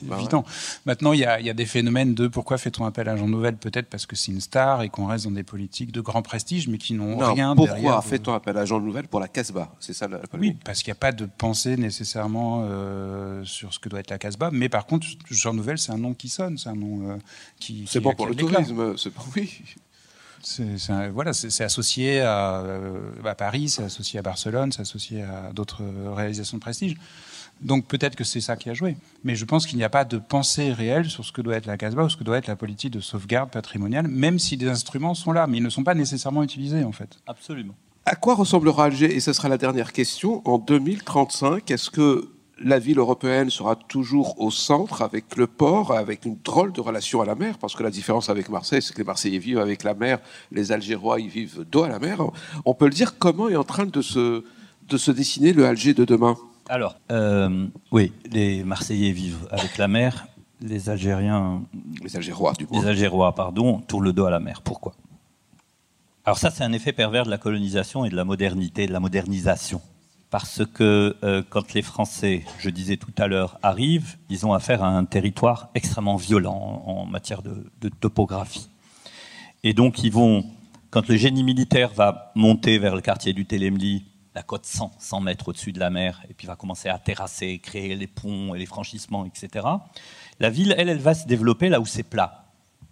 bah évident. Maintenant, il y, a, des phénomènes de pourquoi fait-on appel à Jean Nouvel Peut-être parce que c'est une star et qu'on reste dans des politiques de grand prestige, mais qui n'ont rien pourquoi derrière. Pourquoi fait-on appel à Jean Nouvel pour la Casbah? C'est ça la, Oui, parce qu'il n'y a pas de pensée nécessairement euh, sur ce que doit être la Casbah, mais par contre, Jean Nouvel, c'est un nom qui sonne, c'est un nom euh, qui. C'est bon pour le tourisme, c'est oui. C'est voilà, c'est associé euh, à, Paris, c'est associé à Barcelone, c'est associé à d'autres réalisations de prestige. Donc peut-être que c'est ça qui a joué. Mais je pense qu'il n'y a pas de pensée réelle sur ce que doit être la Casbah ou ce que doit être la politique de sauvegarde patrimoniale, même si des instruments sont là, mais ils ne sont pas nécessairement utilisés en fait. Absolument. À quoi ressemblera Alger? Et ce sera la dernière question. En 2035, est-ce que la ville européenne sera toujours au centre avec le port, avec une drôle de relation à la mer, parce que la différence avec Marseille, c'est que les Marseillais vivent avec la mer, les Algérois, ils vivent dos à la mer. On peut le dire, comment est en train de se, de se dessiner le Alger de demain? Alors, euh, oui, les Marseillais vivent avec la mer, les Algériens... Les Algérois, du coup. Les Algérois, pardon, tournent le dos à la mer. Pourquoi? Alors ça, c'est un effet pervers de la colonisation et de la modernité, de la modernisation parce que euh, quand les Français, je disais tout à l'heure, arrivent, ils ont affaire à un territoire extrêmement violent en matière de, topographie. Et donc ils vont, quand le génie militaire va monter vers le quartier du Télémli, la côte 100, 100 mètres au-dessus de la mer, et puis va commencer à terrasser, créer les ponts et les franchissements, etc. La ville, elle, elle va se développer là où c'est plat.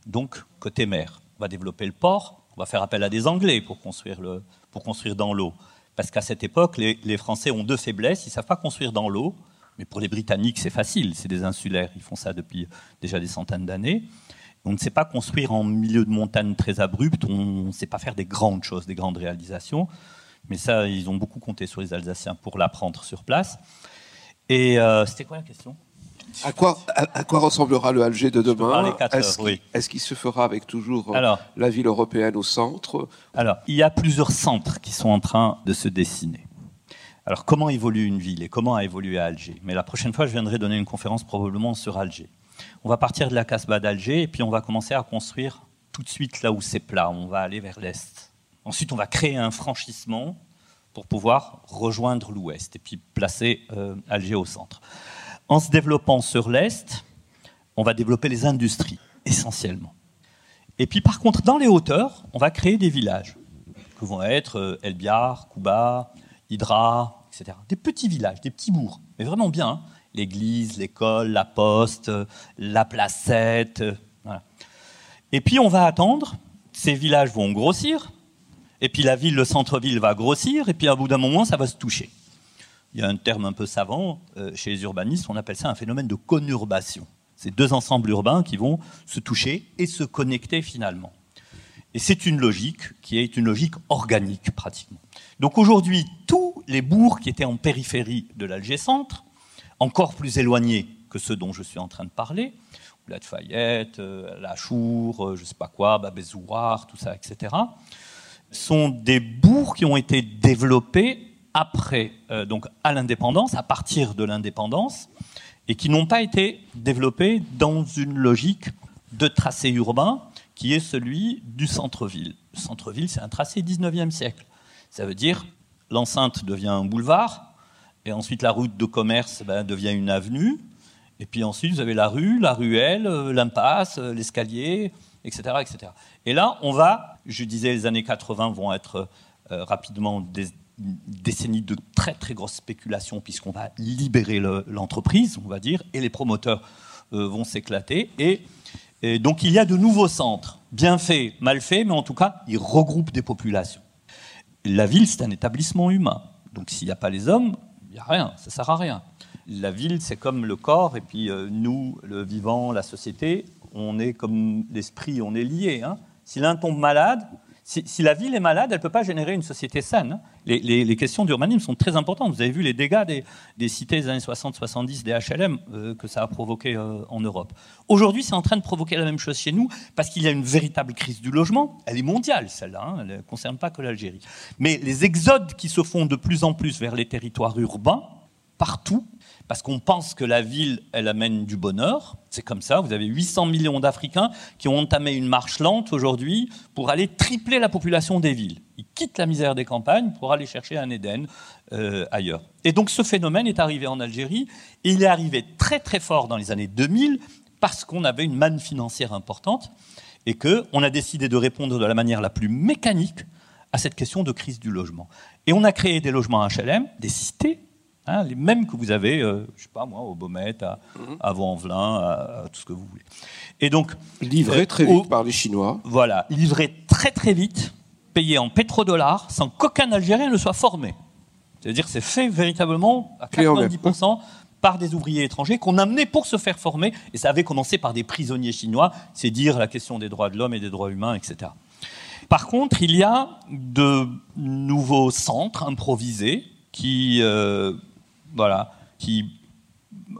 Donc, côté mer. On va développer le port, on va faire appel à des Anglais pour construire dans l'eau. Parce qu'à cette époque, les, Français ont deux faiblesses. Ils ne savent pas construire dans l'eau. Mais pour les Britanniques, c'est facile. C'est des insulaires. Ils font ça depuis déjà des centaines d'années. On ne sait pas construire en milieu de montagne très abrupte. On ne sait pas faire des grandes choses, des grandes réalisations. Mais ça, ils ont beaucoup compté sur les Alsaciens pour l'apprendre sur place. Et euh, c'était quoi la question? À quoi, à, quoi ressemblera le Alger de demain Est-ce qu'il se fera avec toujours euh, la ville européenne au centre Alors, il y a plusieurs centres qui sont en train de se dessiner. Alors, comment évolue une ville et comment a évolué Alger? Mais la prochaine fois, je viendrai donner une conférence probablement sur Alger. On va partir de la Casbah d'Alger et puis on va commencer à construire tout de suite là où c'est plat. On va aller vers l'est. Ensuite, on va créer un franchissement pour pouvoir rejoindre l'ouest et puis placer euh, Alger au centre. En se développant sur l'Est, on va développer les industries, essentiellement. Et puis par contre, dans les hauteurs, on va créer des villages, que vont être euh, Elbiar, Kouba, Hydra, etc. Des petits villages, des petits bourgs, mais vraiment bien. Hein. L'église, l'école, la poste, la placette. Euh, et puis on va attendre, ces villages vont grossir, et puis la ville, le centre-ville va grossir, et puis à bout d'un moment, ça va se toucher il y a un terme un peu savant euh, chez les urbanistes, on appelle ça un phénomène de conurbation. C'est deux ensembles urbains qui vont se toucher et se connecter finalement. Et c'est une logique qui est une logique organique pratiquement. Donc aujourd'hui, tous les bourgs qui étaient en périphérie de l'Alger-Centre, encore plus éloignés que ceux dont je suis en train de parler, la Fayette, euh, La Chour, euh, je ne sais pas quoi, Babezouar, tout ça, etc., sont des bourgs qui ont été développés après, euh, donc à l'indépendance, à partir de l'indépendance, et qui n'ont pas été développés dans une logique de tracé urbain qui est celui du centre-ville. Le centre-ville, c'est un tracé 19e siècle. Ça veut dire l'enceinte devient un boulevard, et ensuite la route de commerce ben, devient une avenue, et puis ensuite vous avez la rue, la ruelle, euh, l'impasse, euh, l'escalier, etc., etc. Et là, on va, je disais, les années 80 vont être rapidement des, décennie de très très grosses spéculations puisqu'on va libérer l'entreprise, on va dire, et les promoteurs euh, vont s'éclater. Et, donc il y a de nouveaux centres, bien faits, mal faits, mais en tout cas, ils regroupent des populations. La ville, c'est un établissement humain. Donc s'il n'y a pas les hommes, il n'y a rien, ça ne sert à rien. La ville, c'est comme le corps, et puis euh, nous, le vivant, la société, on est comme l'esprit, on est liés. Hein. Si l'un tombe malade, si, la ville est malade, elle ne peut pas générer une société saine. Les, questions d'urbanisme sont très importantes. Vous avez vu les dégâts des, cités des années 60-70, des HLM, euh, que ça a provoqué euh, en Europe. Aujourd'hui, c'est en train de provoquer la même chose chez nous, parce qu'il y a une véritable crise du logement. Elle est mondiale, celle-là. Hein. elle ne concerne pas que l'Algérie. Mais les exodes qui se font de plus en plus vers les territoires urbains, partout, parce qu'on pense que la ville, elle amène du bonheur. C'est comme ça, vous avez 800 millions d'Africains qui ont entamé une marche lente aujourd'hui pour aller tripler la population des villes. Ils quittent la misère des campagnes pour aller chercher un Éden euh, ailleurs. Et donc ce phénomène est arrivé en Algérie, et il est arrivé très très fort dans les années 2000 parce qu'on avait une manne financière importante et qu'on a décidé de répondre de la manière la plus mécanique à cette question de crise du logement. Et on a créé des logements HLM, des cités, Hein, les mêmes que vous avez, euh, je sais pas moi, au Baumet, à, à Vaux-en-Velin, à, tout ce que vous voulez. Et donc livré très vite par les Chinois. Voilà, livré très très vite, payé en pétrodollars, sans qu'aucun Algérien ne soit formé. C'est-à-dire, c'est fait véritablement à 90% par des ouvriers étrangers qu'on amenait pour se faire former, et ça avait commencé par des prisonniers chinois. C'est dire la question des droits de l'homme et des droits humains, etc. Par contre, il y a de nouveaux centres improvisés qui euh, voilà, qui,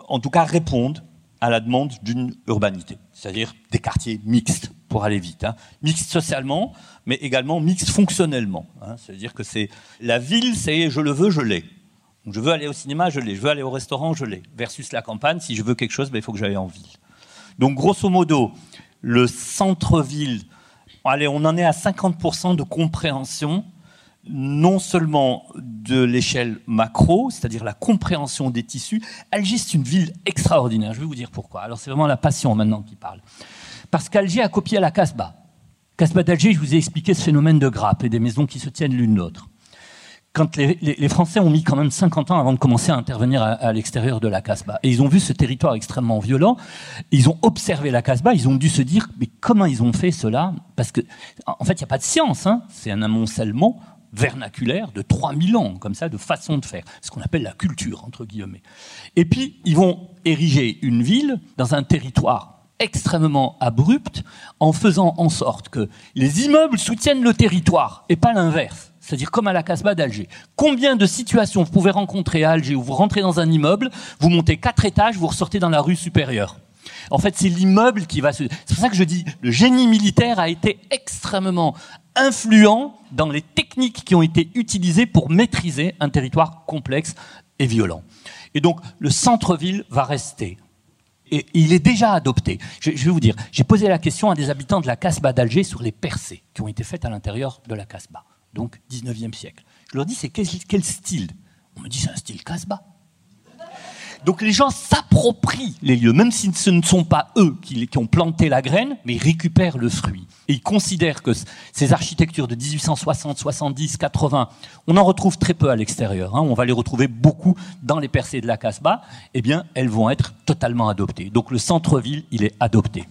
en tout cas, répondent à la demande d'une urbanité, c'est-à-dire des quartiers mixtes, pour aller vite. Hein. Mixtes socialement, mais également mixtes fonctionnellement. Hein. C'est-à-dire que c'est la ville, c'est je le veux, je l'ai. Je veux aller au cinéma, je l'ai. Je veux aller au restaurant, je l'ai. Versus la campagne, si je veux quelque chose, ben, il faut que j'aille en ville. Donc, grosso modo, le centre-ville, allez, on en est à 50% de compréhension non seulement de l'échelle macro, c'est-à-dire la compréhension des tissus. Alger, c'est une ville extraordinaire. Je vais vous dire pourquoi. Alors, c'est vraiment la passion maintenant qui parle. Parce qu'Alger a copié la Casbah. Casbah d'Alger, je vous ai expliqué ce phénomène de grappe et des maisons qui se tiennent l'une l'autre. Quand les, Français ont mis quand même 50 ans avant de commencer à intervenir à, l'extérieur de la Casbah, et ils ont vu ce territoire extrêmement violent, ils ont observé la Casbah, ils ont dû se dire, mais comment ils ont fait cela? Parce que, en fait, il n'y a pas de science, hein. c'est un amoncellement vernaculaire de 3000 ans, comme ça, de façon de faire. Ce qu'on appelle la culture, entre guillemets. Et puis, ils vont ériger une ville dans un territoire extrêmement abrupt, en faisant en sorte que les immeubles soutiennent le territoire, et pas l'inverse. C'est-à-dire comme à la Casbah d'Alger. Combien de situations vous pouvez rencontrer à Alger où vous rentrez dans un immeuble, vous montez quatre étages, vous ressortez dans la rue supérieure en fait, c'est l'immeuble qui va se. C'est pour ça que je dis, le génie militaire a été extrêmement influent dans les techniques qui ont été utilisées pour maîtriser un territoire complexe et violent. Et donc, le centre-ville va rester. Et il est déjà adopté. Je, vais vous dire, j'ai posé la question à des habitants de la Casbah d'Alger sur les percées qui ont été faites à l'intérieur de la Casbah, donc 19e siècle. Je leur dis, c'est quel, quel style? On me dit, c'est un style Casbah. Donc les gens s'approprient les lieux, même si ce ne sont pas eux qui, ont planté la graine, mais ils récupèrent le fruit. Et ils considèrent que ces architectures de 1860, 70, 80, on en retrouve très peu à l'extérieur. Hein. on va les retrouver beaucoup dans les percées de la Casbah. Eh bien, elles vont être totalement adoptées. Donc le centre-ville, il est adopté.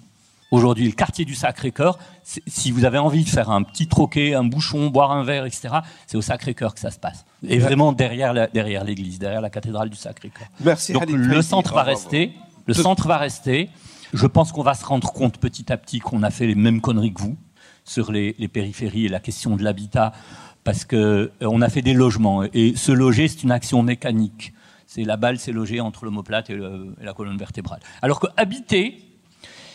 Aujourd'hui, le quartier du Sacré-Cœur, si vous avez envie de faire un petit troquet, un bouchon, boire un verre, etc., c'est au Sacré-Cœur que ça se passe. Et vraiment derrière l'église, derrière la cathédrale du Sacré-Cœur. Merci. Donc le centre va rester. Le centre va rester. Je pense qu'on va se rendre compte petit à petit qu'on a fait les mêmes conneries que vous sur les, périphéries et la question de l'habitat, parce qu'on euh, a fait des logements. Et se loger, c'est une action mécanique. C'est la balle, c'est logé entre l'omoplate et, et la colonne vertébrale. Alors que habiter,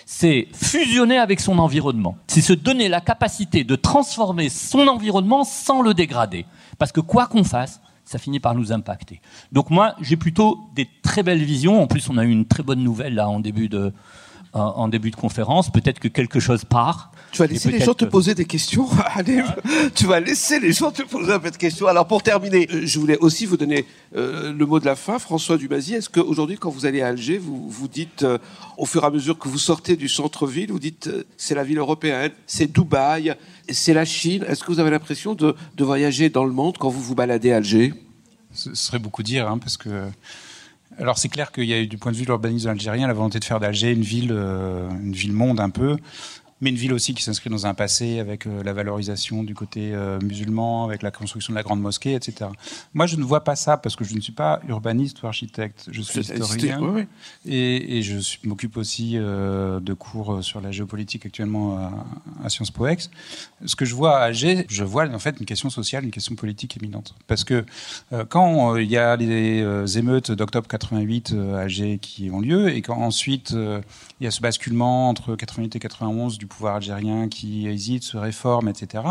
c'est fusionner avec son environnement. C'est se donner la capacité de transformer son environnement sans le dégrader. Parce que quoi qu'on fasse, ça finit par nous impacter. Donc moi, j'ai plutôt des très belles visions. En plus, on a eu une très bonne nouvelle en début de, en début de conférence. Peut-être que quelque chose part. Tu vas laisser les gens te poser des questions. Allez, tu vas laisser les gens te poser un peu de questions. Alors pour terminer, euh, je voulais aussi vous donner euh, le mot de la fin. François Dumazy, est-ce qu'aujourd'hui, quand vous allez à Alger, vous vous dites, euh, au fur et à mesure que vous sortez du centre-ville, vous dites, c'est la ville européenne, c'est Dubaï, c'est la Chine. Est-ce que vous avez l'impression de, de, voyager dans le monde quand vous vous baladez à Alger? Ce serait beaucoup dire, hein, parce que alors c'est clair qu'il y a eu du point de vue de l'urbanisme algérien la volonté de faire d'Alger une ville, une ville monde un peu mais une ville aussi qui s'inscrit dans un passé avec euh, la valorisation du côté euh, musulman, avec la construction de la grande mosquée, etc. Moi, je ne vois pas ça parce que je ne suis pas urbaniste ou architecte. Je suis historien et, et, je m'occupe aussi euh, de cours sur la géopolitique actuellement à, Sciences Po Ex. Ce que je vois à Alger, je vois en fait une question sociale, une question politique éminente. Parce que quand il y a les émeutes d'octobre 88 à Alger qui ont lieu et quand ensuite il y a ce basculement entre 88 et 91 du pouvoir algérien qui hésite, se réforme, etc.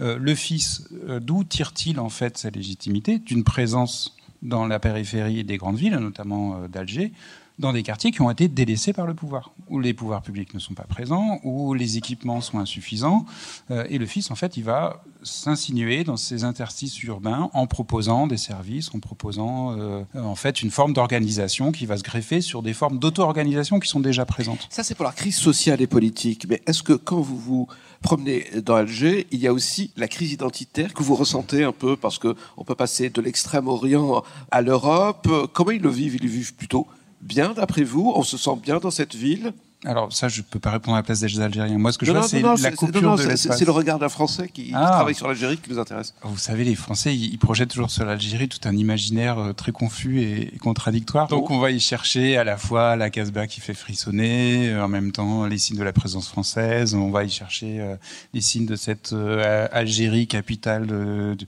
Euh, le fils, euh, d'où tire-t-il en fait sa légitimité? D'une présence dans la périphérie des grandes villes, notamment euh, d'Alger, dans des quartiers qui ont été délaissés par le pouvoir, où les pouvoirs publics ne sont pas présents, où les équipements sont insuffisants. Euh, et le fils, en fait, il va s'insinuer dans ces interstices urbains en proposant des services, en proposant euh, en fait une forme d'organisation qui va se greffer sur des formes d'auto-organisation qui sont déjà présentes. Ça, c'est pour la crise sociale et politique. Mais est-ce que quand vous vous promenez dans Alger, il y a aussi la crise identitaire que vous ressentez un peu? Parce que on peut passer de l'extrême-orient à l'Europe. Comment ils le vivent? Ils le vivent plutôt bien d'après vous On se sent bien dans cette ville? Alors ça, je ne peux pas répondre à la place des Algériens. Moi, ce que je vois, c'est la coupure de C'est le regard d'un Français qui, ah. travaille sur l'Algérie qui nous intéresse. Vous savez, les Français, ils, projettent toujours sur l'Algérie tout un imaginaire euh, très confus et, contradictoire. Donc on va y chercher à la fois la Casbah qui fait frissonner, euh, en même temps les signes de la présence française. On va y chercher euh, les signes de cette Algérie capitale de, du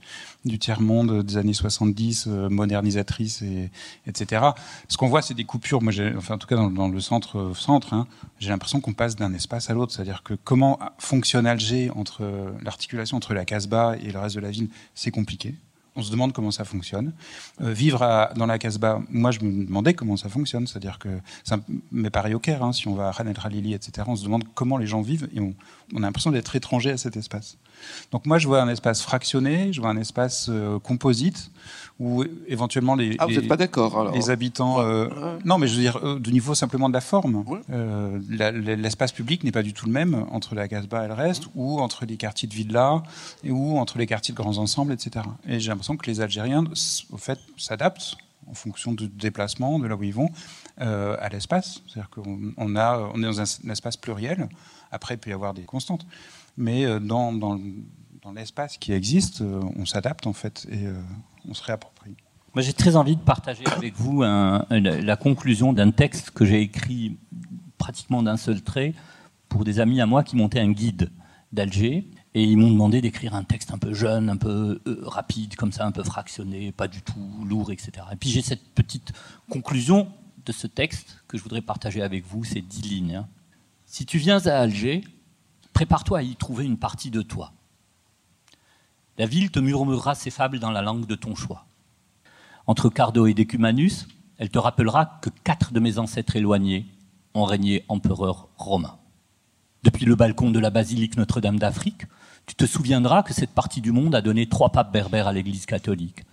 tiers-monde des années 70, euh, modernisatrice, et, etc. Ce qu'on voit, c'est des coupures. Moi, enfin, en tout cas, dans, le centre, euh, centre hein, j'ai l'impression qu'on passe d'un espace à l'autre. C'est-à-dire que comment fonctionne Alger entre l'articulation entre la Casbah et le reste de la ville, c'est compliqué on se demande comment ça fonctionne. Euh, vivre dans la Casbah, moi je me demandais comment ça fonctionne, c'est-à-dire que, ça m'est pareil au hein, si on va à Khan el etc., on se demande comment les gens vivent et on, a l'impression d'être étranger à cet espace. Donc moi je vois un espace fractionné, je vois un espace euh, composite où éventuellement les, ah, vous n'êtes pas d'accord les habitants, euh, non mais je veux dire de niveau simplement de la forme, l'espace public n'est pas du tout le même entre la Casbah et le reste, ou entre les quartiers de villas, ou entre les quartiers de grands ensembles, etc. Et j'ai l'impression que les Algériens, au fait, s'adaptent en fonction du déplacement, de là où ils vont, euh, à l'espace. C'est-à-dire qu'on a, on est dans un, espace pluriel. Après, il peut y avoir des constantes. Mais euh, dans, dans, l'espace qui existe, euh, on s'adapte, en fait, et on se réapproprie. Moi, j'ai très envie de partager avec vous la conclusion d'un texte que j'ai écrit pratiquement d'un seul trait pour des amis à moi qui montaient un guide d'Alger et ils m'ont demandé d'écrire un texte un peu jeune, un peu euh, rapide, comme ça, un peu fractionné, pas du tout lourd, etc. Et puis j'ai cette petite conclusion de ce texte que je voudrais partager avec vous, c'est dix lignes. Hein. Si tu viens à Alger, prépare-toi à y trouver une partie de toi. La ville te murmurera ses fables dans la langue de ton choix. Entre Cardo et Decumanus, elle te rappellera que quatre de mes ancêtres éloignés ont régné empereur romain. Depuis le balcon de la basilique Notre-Dame d'Afrique, tu te souviendras que cette partie du monde a donné trois papes berbères à l'Église catholique.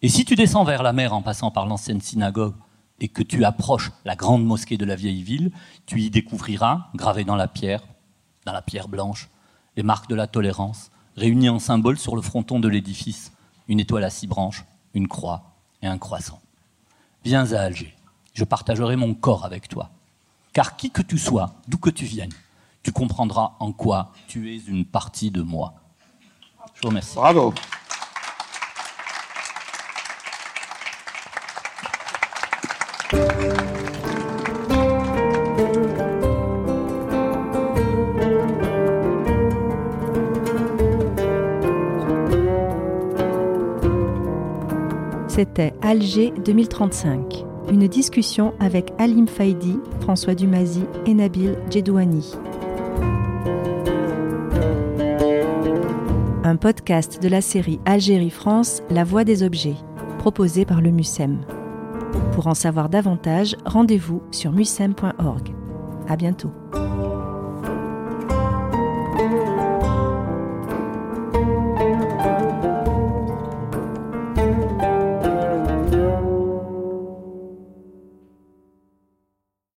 Et si tu descends vers la mer en passant par l'ancienne synagogue et que tu approches la grande mosquée de la vieille ville, tu y découvriras, gravé dans la pierre, dans la pierre blanche, les marques de la tolérance, réunies en symbole sur le fronton de l'édifice, une étoile à six branches, une croix et un croissant. Viens à Alger, je partagerai mon corps avec toi. Car qui que tu sois, d'où que tu viennes, tu comprendras en quoi tu es une partie de moi. Je vous remercie. Bravo. Alger 2035, une discussion avec Alim Faidi, François Dumazy et Nabil Djedouani. un podcast de la série Algérie-France, La Voix des objets, proposé par le MUSEM. Pour en savoir davantage, rendez-vous sur musem.org. À bientôt.